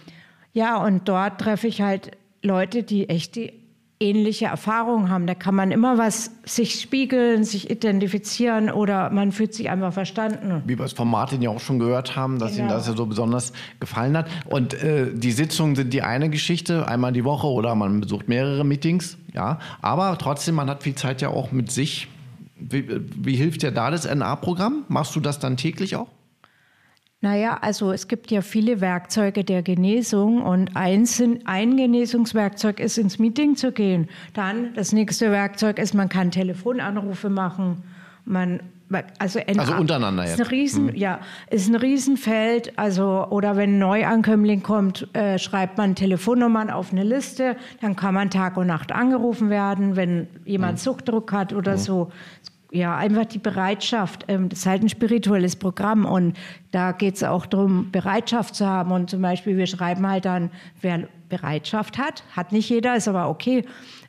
Speaker 1: ja, und dort treffe ich halt Leute, die echt die ähnliche Erfahrungen haben. Da kann man immer was sich spiegeln, sich identifizieren oder man fühlt sich einfach verstanden.
Speaker 2: Wie wir es von Martin ja auch schon gehört haben, dass genau. ihm das ja so besonders gefallen hat. Und äh, die Sitzungen sind die eine Geschichte, einmal die Woche oder man besucht mehrere Meetings, ja. Aber trotzdem, man hat viel Zeit ja auch mit sich wie, wie hilft dir da das NA-Programm? Machst du das dann täglich auch?
Speaker 1: Naja, also es gibt ja viele Werkzeuge der Genesung und ein, ein Genesungswerkzeug ist, ins Meeting zu gehen. Dann das nächste Werkzeug ist, man kann Telefonanrufe machen. Man, also, NA,
Speaker 2: also untereinander
Speaker 1: jetzt. Ist ein Riesen, mhm. Ja, ist ein Riesenfeld. Also, oder wenn ein Neuankömmling kommt, äh, schreibt man Telefonnummern auf eine Liste. Dann kann man Tag und Nacht angerufen werden, wenn jemand mhm. Suchtdruck hat oder mhm. so ja, einfach die Bereitschaft. Ähm, das ist halt ein spirituelles Programm und da geht es auch darum, Bereitschaft zu haben. Und zum Beispiel, wir schreiben halt dann, wer Bereitschaft hat, hat nicht jeder, ist aber okay,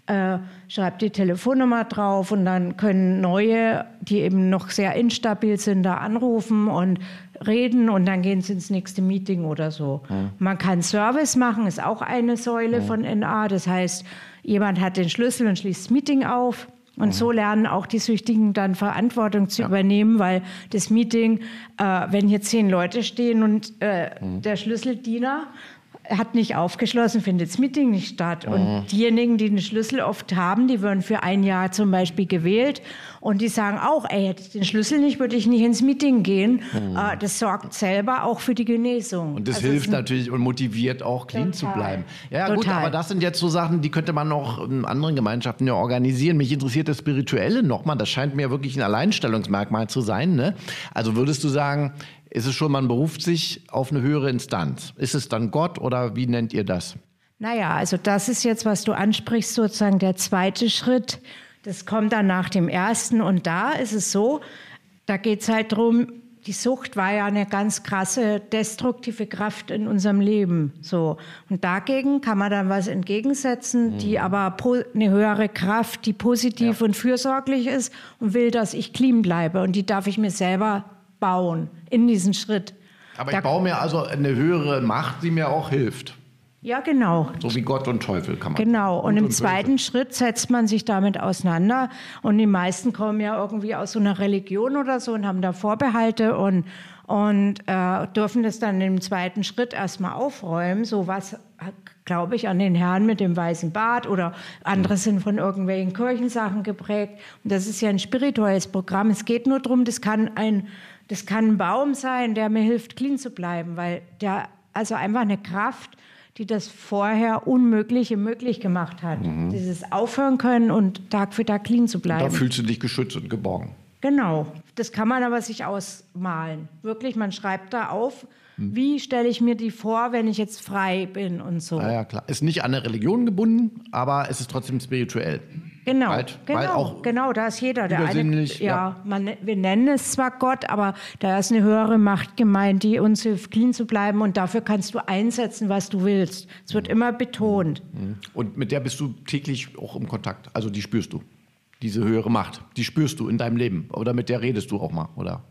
Speaker 1: äh, schreibt die Telefonnummer drauf und dann können neue, die eben noch sehr instabil sind, da anrufen und reden und dann gehen sie ins nächste Meeting oder so. Ja. Man kann Service machen, ist auch eine Säule ja. von NA. Das heißt, jemand hat den Schlüssel und schließt das Meeting auf und so lernen auch die Süchtigen dann Verantwortung zu ja. übernehmen, weil das Meeting, äh, wenn hier zehn Leute stehen und äh, mhm. der Schlüsseldiener hat nicht aufgeschlossen, findet das Meeting nicht statt. Mhm. Und diejenigen, die den Schlüssel oft haben, die werden für ein Jahr zum Beispiel gewählt. Und die sagen auch, ey, hätte ich den Schlüssel nicht, würde ich nicht ins Meeting gehen. Mhm. Äh, das sorgt selber auch für die Genesung.
Speaker 2: Und das also hilft natürlich und motiviert auch, clean total. zu bleiben. Ja, total. gut, aber das sind jetzt so Sachen, die könnte man noch in anderen Gemeinschaften ja organisieren. Mich interessiert das Spirituelle nochmal. Das scheint mir wirklich ein Alleinstellungsmerkmal zu sein. Ne? Also würdest du sagen, ist es schon, man beruft sich auf eine höhere Instanz. Ist es dann Gott oder wie nennt ihr das?
Speaker 1: Naja, also das ist jetzt, was du ansprichst, sozusagen der zweite Schritt. Das kommt dann nach dem ersten. Und da ist es so, da geht es halt darum, die Sucht war ja eine ganz krasse destruktive Kraft in unserem Leben. So. Und dagegen kann man dann was entgegensetzen, mhm. die aber eine höhere Kraft, die positiv ja. und fürsorglich ist und will, dass ich clean bleibe. Und die darf ich mir selber bauen in diesen Schritt.
Speaker 2: Aber ich baue mir also eine höhere Macht, die mir auch hilft.
Speaker 1: Ja, genau.
Speaker 2: So wie Gott und Teufel kann man.
Speaker 1: Genau. Und, und im und zweiten Schritt setzt man sich damit auseinander. Und die meisten kommen ja irgendwie aus so einer Religion oder so und haben da Vorbehalte und, und äh, dürfen das dann im zweiten Schritt erstmal aufräumen. So was glaube ich, an den Herrn mit dem weißen Bart oder andere sind von irgendwelchen Kirchensachen geprägt. Und das ist ja ein spirituelles Programm. Es geht nur darum, das kann ein das kann ein Baum sein, der mir hilft, clean zu bleiben, weil der, also einfach eine Kraft, die das vorher Unmögliche möglich gemacht hat. Mhm. Dieses Aufhören können und Tag für Tag clean zu bleiben.
Speaker 2: da fühlst du dich geschützt und geborgen.
Speaker 1: Genau. Das kann man aber sich ausmalen. Wirklich, man schreibt da auf, hm. Wie stelle ich mir die vor, wenn ich jetzt frei bin und so?
Speaker 2: Ja, ja, klar. Ist nicht an eine Religion gebunden, aber es ist trotzdem spirituell.
Speaker 1: Genau, Bald, genau, bald genau, da ist jeder. Der eine, ja, ja. Man, wir nennen es zwar Gott, aber da ist eine höhere Macht gemeint, die uns hilft, clean zu bleiben und dafür kannst du einsetzen, was du willst. Es wird mhm. immer betont.
Speaker 2: Mhm. Und mit der bist du täglich auch im Kontakt, also die spürst du, diese höhere Macht, die spürst du in deinem Leben oder mit der redest du auch mal, oder?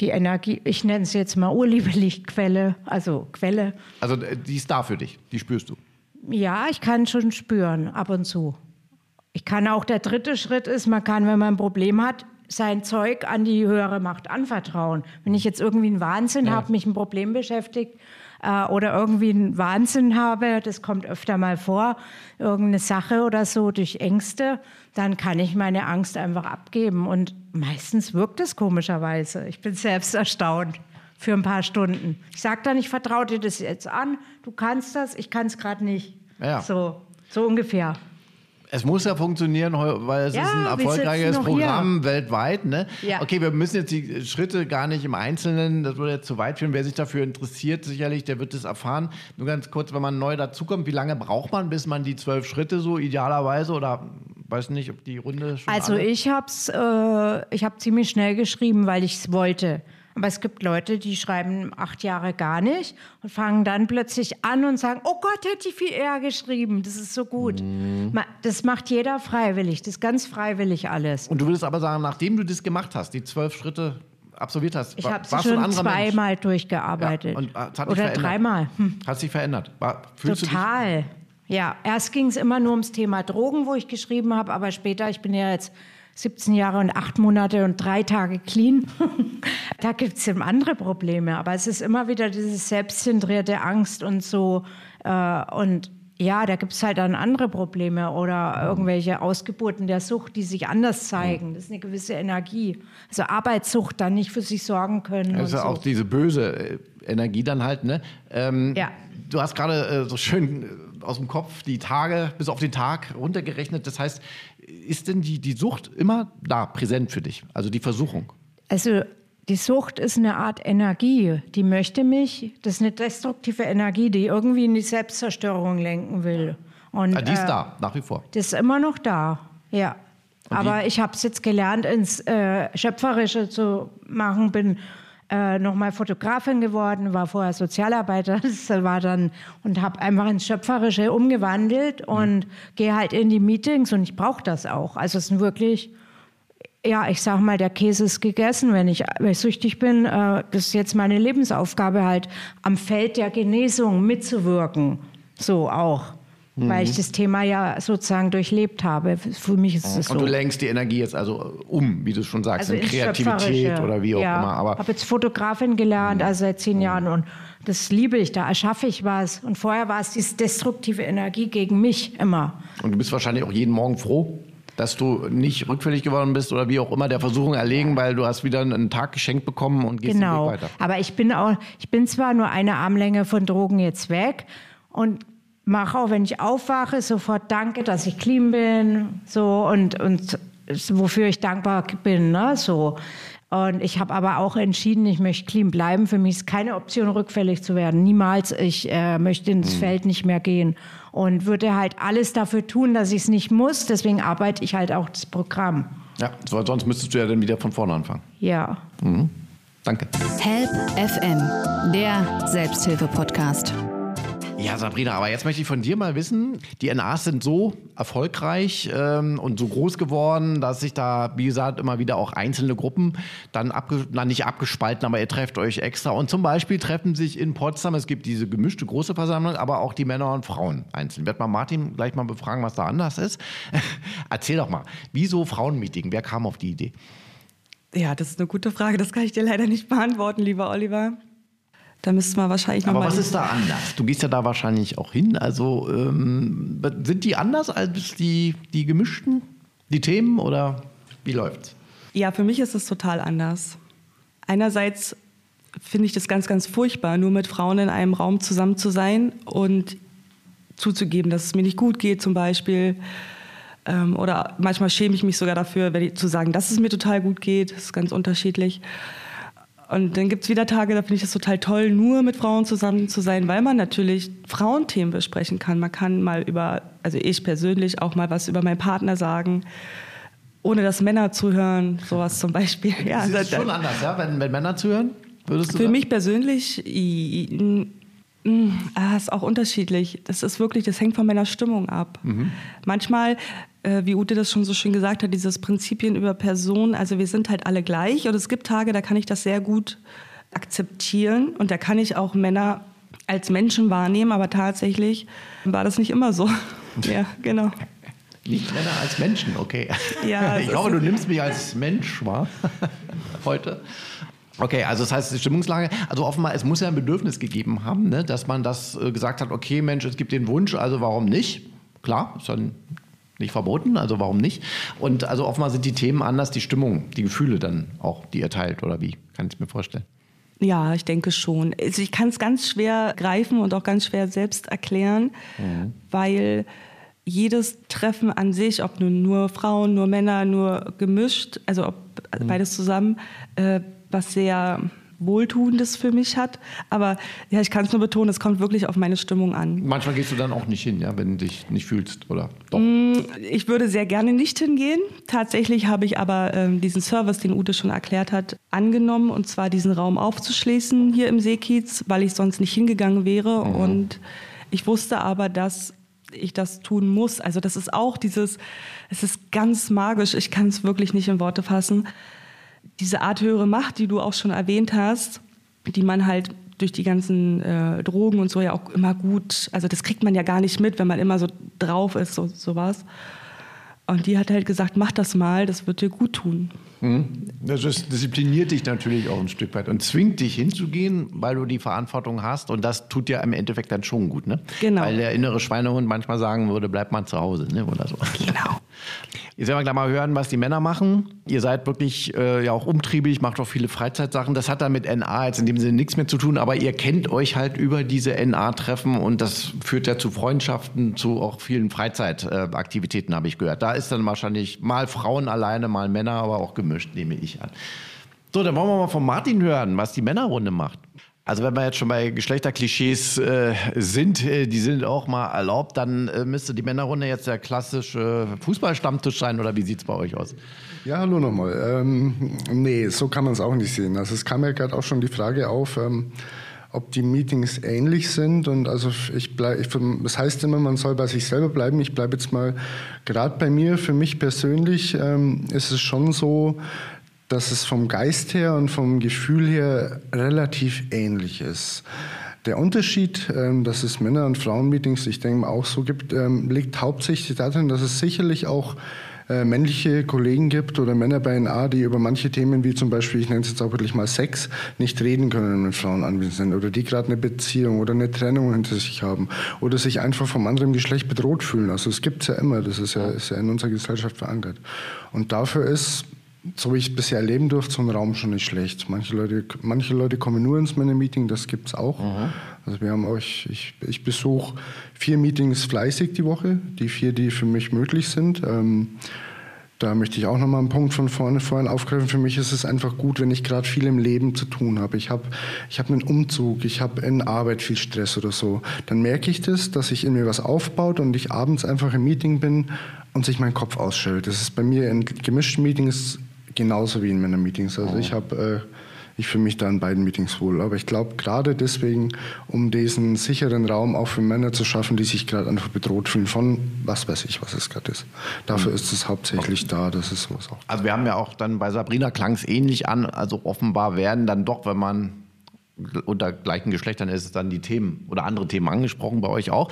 Speaker 1: die Energie, ich nenne es jetzt mal Urliebelichtquelle, also Quelle.
Speaker 2: Also äh, die ist da für dich, die spürst du.
Speaker 1: Ja, ich kann schon spüren, ab und zu. Ich kann auch, der dritte Schritt ist, man kann, wenn man ein Problem hat, sein Zeug an die höhere Macht anvertrauen. Wenn ich jetzt irgendwie einen Wahnsinn ja. habe, mich ein Problem beschäftigt äh, oder irgendwie einen Wahnsinn habe, das kommt öfter mal vor, irgendeine Sache oder so durch Ängste, dann kann ich meine Angst einfach abgeben. Und meistens wirkt es komischerweise. Ich bin selbst erstaunt für ein paar Stunden. Ich sage dann, ich vertraue dir das jetzt an, du kannst das, ich kann es gerade nicht. Ja. So, so ungefähr.
Speaker 2: Es muss ja funktionieren, weil es ja, ist ein erfolgreiches Programm hier. weltweit. Ne? Ja. Okay, wir müssen jetzt die Schritte gar nicht im Einzelnen, das würde jetzt zu weit führen. Wer sich dafür interessiert, sicherlich, der wird es erfahren. Nur ganz kurz, wenn man neu dazukommt, wie lange braucht man, bis man die zwölf Schritte so idealerweise oder weiß nicht, ob die Runde schon.
Speaker 1: Also alle? ich habe es, äh, ich habe ziemlich schnell geschrieben, weil ich es wollte. Aber es gibt Leute, die schreiben acht Jahre gar nicht und fangen dann plötzlich an und sagen, oh Gott, hätte ich viel eher geschrieben. Das ist so gut. Mhm. Das macht jeder freiwillig. Das ist ganz freiwillig alles.
Speaker 2: Und du würdest aber sagen, nachdem du das gemacht hast, die zwölf Schritte absolviert hast,
Speaker 1: ich habe sie schon zweimal Mensch? durchgearbeitet. Ja, und, äh, Oder dreimal. Hm.
Speaker 2: Hat sich verändert? War,
Speaker 1: Total. Ja, erst ging es immer nur ums Thema Drogen, wo ich geschrieben habe, aber später, ich bin ja jetzt 17 Jahre und 8 Monate und 3 Tage clean. da gibt es eben andere Probleme. Aber es ist immer wieder dieses selbstzentrierte Angst und so. Äh, und ja, da gibt es halt dann andere Probleme oder irgendwelche Ausgeburten der Sucht, die sich anders zeigen. Das ist eine gewisse Energie. Also Arbeitssucht dann nicht für sich sorgen können.
Speaker 2: Also
Speaker 1: so.
Speaker 2: auch diese böse äh, Energie dann halt, ne? Ähm, ja. Du hast gerade äh, so schön aus dem Kopf die Tage bis auf den Tag runtergerechnet. Das heißt, ist denn die, die Sucht immer da präsent für dich? Also die Versuchung?
Speaker 1: Also die Sucht ist eine Art Energie, die möchte mich, das ist eine destruktive Energie, die irgendwie in die Selbstzerstörung lenken will.
Speaker 2: Und, ah, die ist äh, da, nach wie vor.
Speaker 1: Die ist immer noch da, ja. Und Aber ich habe es jetzt gelernt, ins äh, Schöpferische zu machen, bin äh, nochmal Fotografin geworden, war vorher Sozialarbeiter, das war dann und habe einfach ins Schöpferische umgewandelt und mhm. gehe halt in die Meetings und ich brauche das auch. Also es sind wirklich, ja, ich sag mal, der Käse ist gegessen, wenn ich, wenn ich süchtig bin. Äh, das ist jetzt meine Lebensaufgabe halt, am Feld der Genesung mitzuwirken. So auch mhm. weil ich das Thema ja sozusagen durchlebt habe. Für mich ist es so.
Speaker 2: Und du lenkst die Energie jetzt also um, wie du schon sagst, also in Kreativität oder wie auch ja. immer.
Speaker 1: Aber habe jetzt Fotografin gelernt, mhm. also seit zehn Jahren und das liebe ich, da erschaffe ich was. Und vorher war es diese destruktive Energie gegen mich immer.
Speaker 2: Und du bist wahrscheinlich auch jeden Morgen froh, dass du nicht rückfällig geworden bist oder wie auch immer der Versuchung erlegen, weil du hast wieder einen Tag geschenkt bekommen und gehst genau. den Weg weiter.
Speaker 1: Aber ich bin auch, ich bin zwar nur eine Armlänge von Drogen jetzt weg und mache auch, wenn ich aufwache, sofort danke, dass ich clean bin, so und, und wofür ich dankbar bin, ne, so. Und ich habe aber auch entschieden, ich möchte clean bleiben. Für mich ist keine Option, rückfällig zu werden. Niemals. Ich äh, möchte ins mhm. Feld nicht mehr gehen. Und würde halt alles dafür tun, dass ich es nicht muss. Deswegen arbeite ich halt auch das Programm.
Speaker 2: Ja, sonst müsstest du ja dann wieder von vorne anfangen.
Speaker 1: Ja.
Speaker 2: Mhm. Danke.
Speaker 4: Help FM, der Selbsthilfe-Podcast.
Speaker 2: Ja, Sabrina, aber jetzt möchte ich von dir mal wissen, die NAs sind so erfolgreich ähm, und so groß geworden, dass sich da, wie gesagt, immer wieder auch einzelne Gruppen dann abge na, nicht abgespalten, aber ihr trefft euch extra. Und zum Beispiel treffen sich in Potsdam, es gibt diese gemischte große Versammlung, aber auch die Männer und Frauen einzeln. Ich werde mal Martin gleich mal befragen, was da anders ist. Erzähl doch mal, wieso Frauenmeeting? Wer kam auf die Idee?
Speaker 3: Ja, das ist eine gute Frage. Das kann ich dir leider nicht beantworten, lieber Oliver. Da müsste man wahrscheinlich noch
Speaker 2: Aber was ist da anders? Du gehst ja da wahrscheinlich auch hin. Also ähm, sind die anders als die, die gemischten, die Themen oder wie läuft's?
Speaker 3: Ja, für mich ist es total anders. Einerseits finde ich das ganz, ganz furchtbar, nur mit Frauen in einem Raum zusammen zu sein und zuzugeben, dass es mir nicht gut geht zum Beispiel. Ähm, oder manchmal schäme ich mich sogar dafür, zu sagen, dass es mir total gut geht. Das ist ganz unterschiedlich. Und dann gibt es wieder Tage, da finde ich es total toll, nur mit Frauen zusammen zu sein, weil man natürlich Frauenthemen besprechen kann. Man kann mal über, also ich persönlich auch mal was über meinen Partner sagen, ohne dass Männer zuhören, sowas zum Beispiel.
Speaker 2: Ja, das ist schon anders, ja, wenn, wenn Männer zuhören?
Speaker 3: Würdest du Für sagen? mich persönlich ah, ist auch unterschiedlich. Das ist wirklich, das hängt von meiner Stimmung ab. Mhm. Manchmal äh, wie Ute das schon so schön gesagt hat, dieses Prinzipien über Personen, also wir sind halt alle gleich und es gibt Tage, da kann ich das sehr gut akzeptieren und da kann ich auch Männer als Menschen wahrnehmen, aber tatsächlich war das nicht immer so. ja, genau.
Speaker 2: Nicht Männer als Menschen, okay. Ja, ich hoffe, du nimmst mich als Mensch wahr heute. Okay, also das heißt, die Stimmungslage, also offenbar, es muss ja ein Bedürfnis gegeben haben, ne, dass man das äh, gesagt hat, okay, Mensch, es gibt den Wunsch, also warum nicht? Klar, ist dann nicht verboten, also warum nicht? Und also offenbar sind die Themen anders, die Stimmung, die Gefühle dann auch, die ihr teilt, oder wie? Kann ich mir vorstellen.
Speaker 3: Ja, ich denke schon. Also ich kann es ganz schwer greifen und auch ganz schwer selbst erklären, mhm. weil jedes Treffen an sich, ob nun nur Frauen, nur Männer, nur gemischt, also ob mhm. beides zusammen, äh, was sehr Wohltuendes für mich hat. Aber ja, ich kann es nur betonen, es kommt wirklich auf meine Stimmung an.
Speaker 2: Manchmal gehst du dann auch nicht hin, ja, wenn du dich nicht fühlst, oder?
Speaker 3: Doch? Mm, ich würde sehr gerne nicht hingehen. Tatsächlich habe ich aber ähm, diesen Service, den Ute schon erklärt hat, angenommen, und zwar diesen Raum aufzuschließen hier im Seekiez, weil ich sonst nicht hingegangen wäre. Mhm. Und ich wusste aber, dass ich das tun muss. Also das ist auch dieses, es ist ganz magisch, ich kann es wirklich nicht in Worte fassen diese Art höhere Macht, die du auch schon erwähnt hast, die man halt durch die ganzen äh, Drogen und so ja auch immer gut, also das kriegt man ja gar nicht mit, wenn man immer so drauf ist, so sowas. Und die hat halt gesagt, mach das mal, das wird dir gut tun.
Speaker 2: Mhm. Das diszipliniert dich natürlich auch ein Stück weit und zwingt dich hinzugehen, weil du die Verantwortung hast. Und das tut dir im Endeffekt dann schon gut. Ne? Genau. Weil der innere Schweinehund manchmal sagen würde, bleib mal zu Hause ne? oder so.
Speaker 3: Genau.
Speaker 2: Jetzt werden wir gleich mal hören, was die Männer machen. Ihr seid wirklich äh, ja auch umtriebig, macht auch viele Freizeitsachen. Das hat dann mit NA jetzt in dem Sinne nichts mehr zu tun, aber ihr kennt euch halt über diese NA-Treffen und das führt ja zu Freundschaften, zu auch vielen Freizeitaktivitäten, äh, habe ich gehört. Da ist dann wahrscheinlich mal Frauen alleine, mal Männer, aber auch gemischt, nehme ich an. So, dann wollen wir mal von Martin hören, was die Männerrunde macht. Also wenn wir jetzt schon bei Geschlechterklischees äh, sind, äh, die sind auch mal erlaubt, dann äh, müsste die Männerrunde jetzt der klassische Fußballstammtisch sein oder wie sieht es bei euch aus?
Speaker 5: Ja, hallo nochmal. Ähm, nee, so kann man es auch nicht sehen. Also es kam ja gerade auch schon die Frage auf, ähm, ob die Meetings ähnlich sind. Und also ich bleibe, das heißt immer, man soll bei sich selber bleiben. Ich bleibe jetzt mal gerade bei mir, für mich persönlich ähm, ist es schon so, dass es vom Geist her und vom Gefühl her relativ ähnlich ist. Der Unterschied, ähm, dass es Männer- und Frauenmeetings, ich denke auch so gibt, ähm, liegt hauptsächlich darin, dass es sicherlich auch äh, männliche Kollegen gibt oder Männer bei NA, die über manche Themen wie zum Beispiel, ich nenne es jetzt auch wirklich mal Sex, nicht reden können, wenn Frauen anwesend sind oder die gerade eine Beziehung oder eine Trennung hinter sich haben oder sich einfach vom anderen Geschlecht bedroht fühlen. Also es gibt es ja immer, das ist ja, ist ja in unserer Gesellschaft verankert. Und dafür ist so wie ich es bisher erleben durfte, so ein Raum schon nicht schlecht. Manche Leute, manche Leute kommen nur ins Männer-Meeting, das gibt es auch. Mhm. Also wir haben euch, ich, ich besuche vier Meetings fleißig die Woche, die vier, die für mich möglich sind. Ähm, da möchte ich auch nochmal einen Punkt von vorne vorhin aufgreifen. Für mich ist es einfach gut, wenn ich gerade viel im Leben zu tun habe. Ich habe ich hab einen Umzug, ich habe in Arbeit viel Stress oder so. Dann merke ich das, dass sich in mir was aufbaut und ich abends einfach im Meeting bin und sich mein Kopf ausschaltet. Das ist bei mir in gemischten Meetings genauso wie in meinen Meetings. Also oh. ich habe, äh, ich fühle mich da in beiden Meetings wohl. Aber ich glaube gerade deswegen, um diesen sicheren Raum auch für Männer zu schaffen, die sich gerade einfach bedroht fühlen von was weiß ich, was es gerade ist. Dafür mhm. ist es hauptsächlich okay. da, dass es sowas auch.
Speaker 2: Also wir haben ja auch dann bei Sabrina klang es ähnlich an. Also offenbar werden dann doch, wenn man unter gleichen Geschlechtern ist, dann die Themen oder andere Themen angesprochen bei euch auch.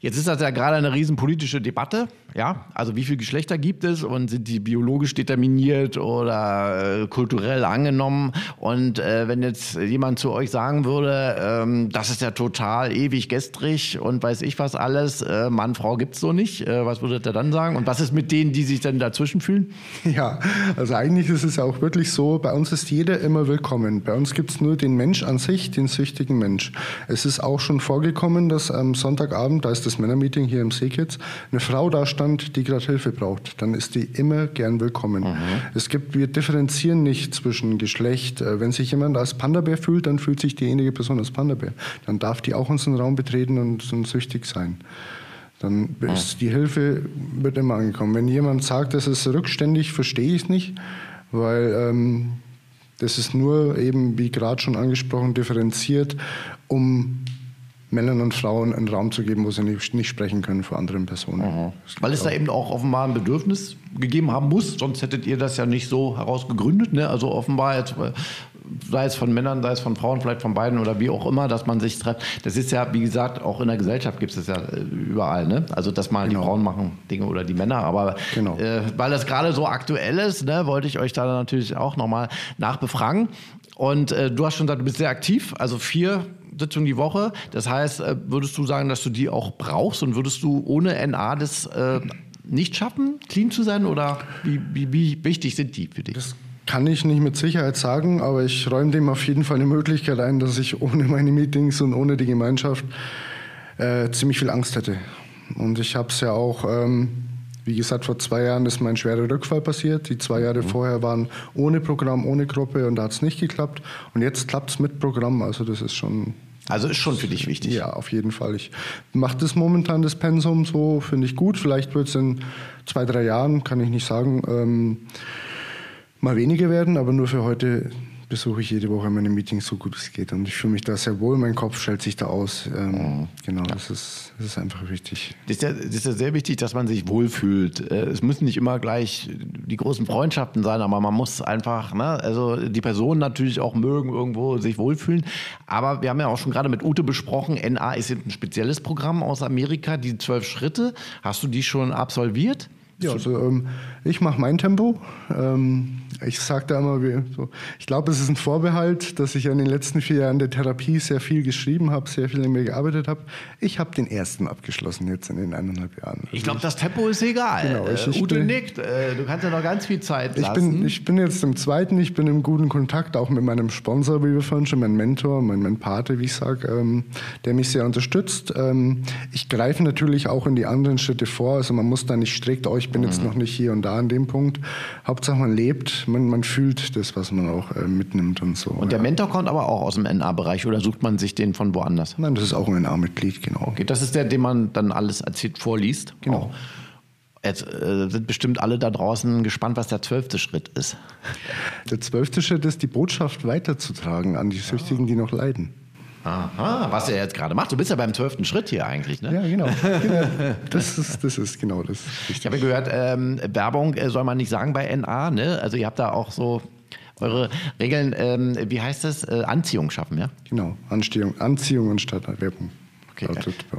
Speaker 2: Jetzt ist das ja gerade eine riesenpolitische Debatte. Ja, also wie viele Geschlechter gibt es und sind die biologisch determiniert oder äh, kulturell angenommen? Und äh, wenn jetzt jemand zu euch sagen würde, ähm, das ist ja total ewig gestrig und weiß ich was alles, äh, Mann, Frau gibt es so nicht, äh, was würdet ihr dann sagen? Und was ist mit denen, die sich dann dazwischen fühlen?
Speaker 5: Ja, also eigentlich ist es auch wirklich so, bei uns ist jeder immer willkommen. Bei uns gibt es nur den Mensch an sich, den süchtigen Mensch. Es ist auch schon vorgekommen, dass am Sonntagabend, da ist das Männermeeting hier im Seekitz, eine Frau da stand, die gerade Hilfe braucht, dann ist die immer gern willkommen. Mhm. Es gibt, wir differenzieren nicht zwischen Geschlecht. Äh, wenn sich jemand als Panda-Bär fühlt, dann fühlt sich diejenige Person als Panda-Bär. Dann darf die auch unseren Raum betreten und, und süchtig sein. Dann ist die Hilfe wird immer angekommen. Wenn jemand sagt, das ist rückständig, verstehe ich es nicht, weil ähm, das ist nur eben, wie gerade schon angesprochen, differenziert, um Männern und Frauen einen Raum zu geben, wo sie nicht, nicht sprechen können vor anderen Personen.
Speaker 2: Mhm. Weil es da eben auch offenbar ein Bedürfnis gegeben haben muss, sonst hättet ihr das ja nicht so herausgegründet. Ne? Also offenbar jetzt, sei es von Männern, sei es von Frauen, vielleicht von beiden oder wie auch immer, dass man sich trifft. Das ist ja, wie gesagt, auch in der Gesellschaft gibt es ja äh, überall. Ne? Also, dass mal genau. die Frauen machen Dinge oder die Männer. Aber genau. äh, weil das gerade so aktuell ist, ne, wollte ich euch da natürlich auch nochmal nachbefragen. Und äh, du hast schon gesagt, du bist sehr aktiv, also vier Sitzungen die Woche. Das heißt, äh, würdest du sagen, dass du die auch brauchst und würdest du ohne NA das äh, nicht schaffen, clean zu sein oder wie, wie, wie wichtig sind die für dich?
Speaker 5: Das kann ich nicht mit Sicherheit sagen, aber ich räume dem auf jeden Fall eine Möglichkeit ein, dass ich ohne meine Meetings und ohne die Gemeinschaft äh, ziemlich viel Angst hätte. Und ich habe es ja auch, ähm, wie gesagt, vor zwei Jahren ist mein schwerer Rückfall passiert. Die zwei Jahre mhm. vorher waren ohne Programm, ohne Gruppe und da hat es nicht geklappt. Und jetzt klappt es mit Programm. Also das ist schon
Speaker 2: also ist schon für dich wichtig.
Speaker 5: Ja, auf jeden Fall. Ich mache das momentan, das Pensum, so finde ich gut. Vielleicht wird es in zwei, drei Jahren, kann ich nicht sagen, ähm, mal weniger werden, aber nur für heute besuche ich jede Woche meine Meetings so gut es geht. Und ich fühle mich da sehr wohl, mein Kopf stellt sich da aus. Ähm, mhm. Genau, ja. das, ist, das ist einfach wichtig.
Speaker 2: Das ist, ja, das ist ja sehr wichtig, dass man sich wohlfühlt. Äh, es müssen nicht immer gleich die großen Freundschaften sein, aber man muss einfach, ne, also die Personen natürlich auch mögen, irgendwo sich wohlfühlen. Aber wir haben ja auch schon gerade mit Ute besprochen, NA ist ein spezielles Programm aus Amerika, die zwölf Schritte. Hast du die schon absolviert?
Speaker 5: Ja, also ähm, ich mache mein Tempo. Ähm, ich sage da immer, so, ich glaube, es ist ein Vorbehalt, dass ich in den letzten vier Jahren der Therapie sehr viel geschrieben habe, sehr viel in mir gearbeitet habe. Ich habe den ersten abgeschlossen jetzt in den eineinhalb Jahren. Also
Speaker 2: ich glaube, das Tempo ist egal. Genau, ich, ich Ute bin, nickt. Äh, du kannst ja noch ganz viel Zeit
Speaker 5: lassen. Ich bin, ich bin jetzt im zweiten, ich bin im guten Kontakt, auch mit meinem Sponsor, wie wir vorhin schon, mein Mentor, mein, mein Pate, wie ich sage, ähm, der mich sehr unterstützt. Ähm, ich greife natürlich auch in die anderen Schritte vor. Also man muss da nicht strikt, oh, ich bin mhm. jetzt noch nicht hier und da an dem Punkt. Hauptsache man lebt, man, man fühlt das, was man auch äh, mitnimmt und so.
Speaker 2: Und der ja. Mentor kommt aber auch aus dem NA-Bereich oder sucht man sich den von woanders?
Speaker 5: Nein, das ist auch ein NA-Mitglied, genau.
Speaker 2: Okay, das ist der, den man dann alles erzählt, vorliest?
Speaker 5: Genau.
Speaker 2: Oh. Jetzt äh, sind bestimmt alle da draußen gespannt, was der zwölfte Schritt ist.
Speaker 5: Der zwölfte Schritt ist, die Botschaft weiterzutragen an die Süchtigen, die noch leiden.
Speaker 2: Aha, was er jetzt gerade macht. Du bist ja beim zwölften Schritt hier eigentlich, ne?
Speaker 5: Ja, genau. genau. Das, ist, das ist genau das.
Speaker 2: Ich habe gehört, ähm, Werbung äh, soll man nicht sagen bei NA, ne? Also ihr habt da auch so eure Regeln, ähm, wie heißt das? Äh, Anziehung schaffen, ja?
Speaker 5: Genau, Anziehung, Anziehung anstatt Werbung.
Speaker 2: Okay,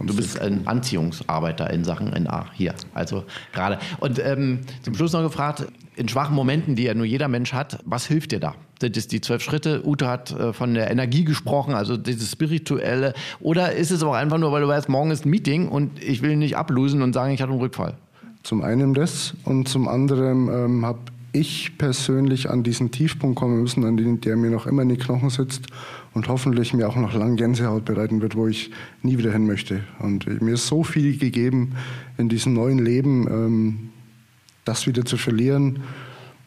Speaker 2: du bist ein Anziehungsarbeiter in Sachen NA hier. Also gerade. Und ähm, zum Schluss noch gefragt, in schwachen Momenten, die ja nur jeder Mensch hat, was hilft dir da? Sind es die zwölf Schritte? Ute hat äh, von der Energie gesprochen, also dieses Spirituelle. Oder ist es auch einfach nur, weil du weißt, morgen ist ein Meeting und ich will nicht ablosen und sagen, ich hatte einen Rückfall?
Speaker 5: Zum einen das und zum anderen ähm, habe ich persönlich an diesen Tiefpunkt kommen müssen, an den der mir noch immer in die Knochen sitzt und hoffentlich mir auch noch lange Gänsehaut bereiten wird, wo ich nie wieder hin möchte. Und mir ist so viel gegeben in diesem neuen Leben, ähm, das wieder zu verlieren,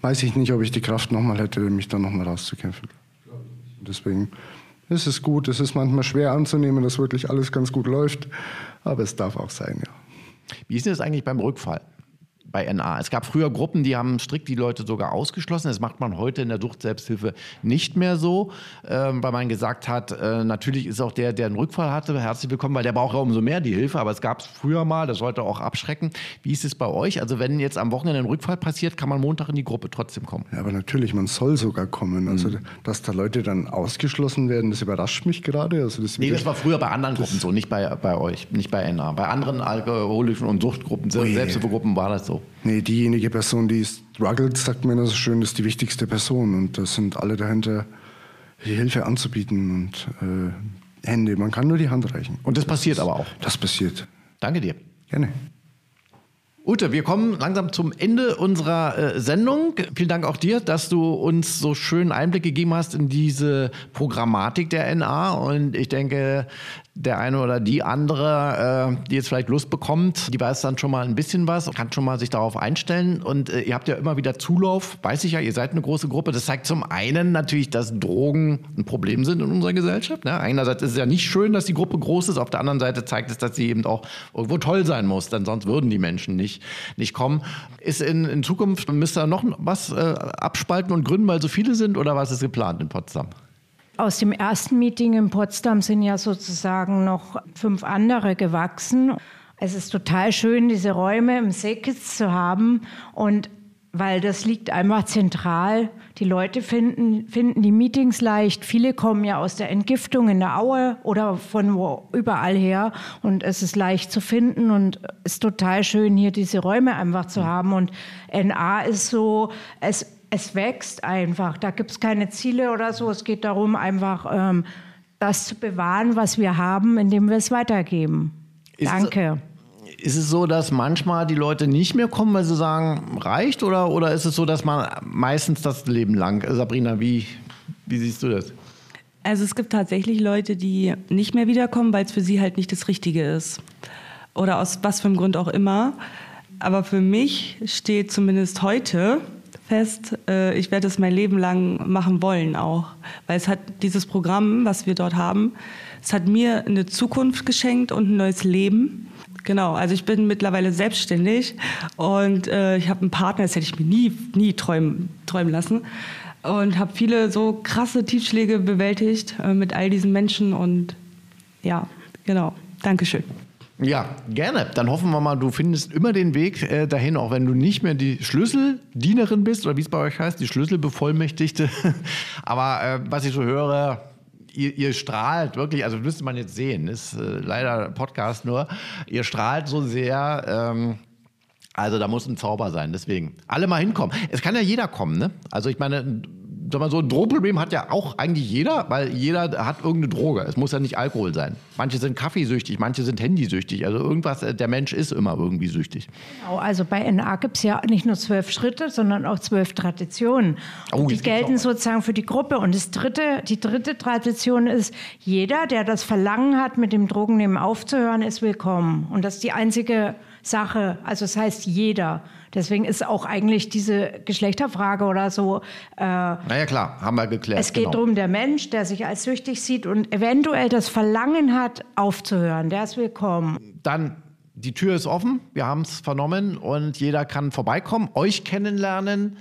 Speaker 5: weiß ich nicht, ob ich die Kraft nochmal hätte, mich da nochmal rauszukämpfen. Deswegen ist es gut, es ist manchmal schwer anzunehmen, dass wirklich alles ganz gut läuft, aber es darf auch sein, ja.
Speaker 2: Wie ist es eigentlich beim Rückfall? Bei NA. Es gab früher Gruppen, die haben strikt die Leute sogar ausgeschlossen. Das macht man heute in der Sucht-Selbsthilfe nicht mehr so, ähm, weil man gesagt hat, äh, natürlich ist auch der, der einen Rückfall hatte, herzlich willkommen, weil der braucht ja umso mehr die Hilfe. Aber es gab es früher mal, das sollte auch abschrecken. Wie ist es bei euch? Also wenn jetzt am Wochenende ein Rückfall passiert, kann man Montag in die Gruppe trotzdem kommen?
Speaker 5: Ja, aber natürlich, man soll sogar kommen. Also mhm. dass da Leute dann ausgeschlossen werden, das überrascht mich gerade. Also
Speaker 2: das nee, das war früher bei anderen Gruppen so, nicht bei, bei euch, nicht bei NA. Bei anderen alkoholischen und Suchtgruppen, Selbsthilfegruppen war das so.
Speaker 5: Nee, diejenige Person, die struggelt, sagt mir das so schön, ist die wichtigste Person. Und da sind alle dahinter, die Hilfe anzubieten und äh, Hände. Man kann nur die Hand reichen.
Speaker 2: Und das passiert das, aber auch.
Speaker 5: Das passiert.
Speaker 2: Danke dir.
Speaker 5: Gerne.
Speaker 2: Ute, wir kommen langsam zum Ende unserer äh, Sendung. Vielen Dank auch dir, dass du uns so schön Einblick gegeben hast in diese Programmatik der NA. Und ich denke, der eine oder die andere, äh, die jetzt vielleicht Lust bekommt, die weiß dann schon mal ein bisschen was, kann schon mal sich darauf einstellen. Und äh, ihr habt ja immer wieder Zulauf, weiß ich ja, ihr seid eine große Gruppe. Das zeigt zum einen natürlich, dass Drogen ein Problem sind in unserer Gesellschaft. Ne? Einerseits ist es ja nicht schön, dass die Gruppe groß ist, auf der anderen Seite zeigt es, dass sie eben auch irgendwo toll sein muss, denn sonst würden die Menschen nicht, nicht kommen. Ist in, in Zukunft, müsst ihr noch was äh, abspalten und gründen, weil so viele sind oder was ist geplant in Potsdam?
Speaker 1: Aus dem ersten Meeting in Potsdam sind ja sozusagen noch fünf andere gewachsen. Es ist total schön, diese Räume im Seekitz zu haben und weil das liegt einfach zentral. Die Leute finden, finden die Meetings leicht. Viele kommen ja aus der Entgiftung in der Aue oder von wo überall her. Und es ist leicht zu finden und es ist total schön, hier diese Räume einfach zu haben. Und NA ist so, es, es wächst einfach. Da gibt es keine Ziele oder so. Es geht darum, einfach ähm, das zu bewahren, was wir haben, indem wir es weitergeben. Ist Danke.
Speaker 2: Es ist es so, dass manchmal die Leute nicht mehr kommen, weil sie sagen, reicht? Oder, oder ist es so, dass man meistens das Leben lang? Sabrina, wie, wie siehst du das?
Speaker 3: Also es gibt tatsächlich Leute, die nicht mehr wiederkommen, weil es für sie halt nicht das Richtige ist. Oder aus was für einem Grund auch immer. Aber für mich steht zumindest heute fest, äh, ich werde es mein Leben lang machen wollen auch. Weil es hat dieses Programm, was wir dort haben, es hat mir eine Zukunft geschenkt und ein neues Leben. Genau, also ich bin mittlerweile selbstständig und äh, ich habe einen Partner, das hätte ich mir nie, nie träumen, träumen lassen. Und habe viele so krasse Tiefschläge bewältigt äh, mit all diesen Menschen und ja, genau. Dankeschön.
Speaker 2: Ja, gerne. Dann hoffen wir mal, du findest immer den Weg äh, dahin, auch wenn du nicht mehr die Schlüsseldienerin bist oder wie es bei euch heißt, die Schlüsselbevollmächtigte. Aber äh, was ich so höre, ihr, ihr, strahlt wirklich, also müsste man jetzt sehen, ist äh, leider Podcast nur, ihr strahlt so sehr. Ähm, also da muss ein Zauber sein, deswegen. Alle mal hinkommen. Es kann ja jeder kommen, ne? Also ich meine, sag mal so, ein Drogenproblem hat ja auch eigentlich jeder, weil jeder hat irgendeine Droge. Es muss ja nicht Alkohol sein. Manche sind kaffeesüchtig, manche sind handysüchtig. Also irgendwas, äh, der Mensch ist immer irgendwie süchtig.
Speaker 1: Genau, also bei NA gibt es ja nicht nur zwölf Schritte, sondern auch zwölf Traditionen. Oh, die gelten sozusagen für die Gruppe. Und das dritte, die dritte Tradition ist, jeder, der das Verlangen hat, mit dem Drogennehmen aufzuhören, ist willkommen. Und das ist die einzige Sache. Also das heißt jeder. Deswegen ist auch eigentlich diese Geschlechterfrage oder so.
Speaker 2: Äh, naja, klar, haben wir geklärt.
Speaker 1: Es geht genau. darum, der Mensch, der sich als süchtig sieht und eventuell das Verlangen hat, aufzuhören, der ist willkommen.
Speaker 2: Dann die Tür ist offen, wir haben es vernommen und jeder kann vorbeikommen, euch kennenlernen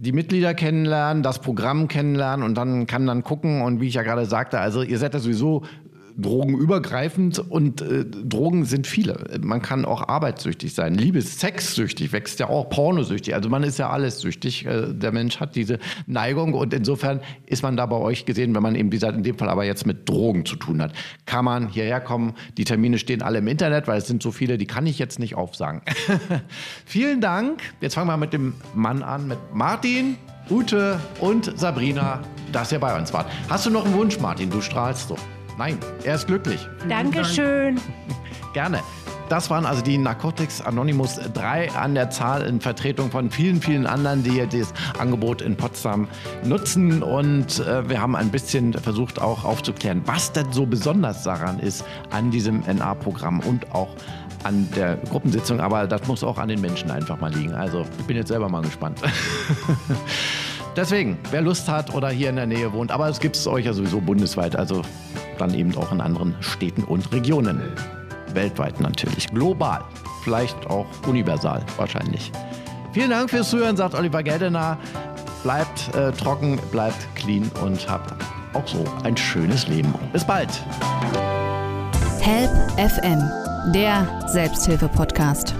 Speaker 2: die Mitglieder kennenlernen, das Programm kennenlernen und dann kann dann gucken und wie ich ja gerade sagte, also ihr seid ja sowieso drogenübergreifend und äh, Drogen sind viele. Man kann auch arbeitssüchtig sein. Liebes, sexsüchtig wächst ja auch, pornosüchtig. Also man ist ja alles süchtig. Äh, der Mensch hat diese Neigung und insofern ist man da bei euch gesehen, wenn man eben, wie gesagt, in dem Fall aber jetzt mit Drogen zu tun hat. Kann man hierher kommen. Die Termine stehen alle im Internet, weil es sind so viele, die kann ich jetzt nicht aufsagen. Vielen Dank. Jetzt fangen wir mit dem Mann an, mit Martin. Ute und Sabrina, dass ihr bei uns wart. Hast du noch einen Wunsch, Martin? Du strahlst doch. Nein, er ist glücklich.
Speaker 1: Dankeschön. Dank.
Speaker 2: Gerne. Das waren also die Narcotics Anonymous, drei an der Zahl in Vertretung von vielen, vielen anderen, die das Angebot in Potsdam nutzen. Und äh, wir haben ein bisschen versucht auch aufzuklären, was denn so besonders daran ist an diesem NA-Programm und auch an der Gruppensitzung. Aber das muss auch an den Menschen einfach mal liegen. Also ich bin jetzt selber mal gespannt. Deswegen, wer Lust hat oder hier in der Nähe wohnt, aber es gibt es euch ja sowieso bundesweit, also dann eben auch in anderen Städten und Regionen. Weltweit natürlich, global, vielleicht auch universal wahrscheinlich. Vielen Dank fürs Zuhören, sagt Oliver Geldener. Bleibt äh, trocken, bleibt clean und habt auch so ein schönes Leben. Bis bald.
Speaker 4: Help FM, der Selbsthilfe-Podcast.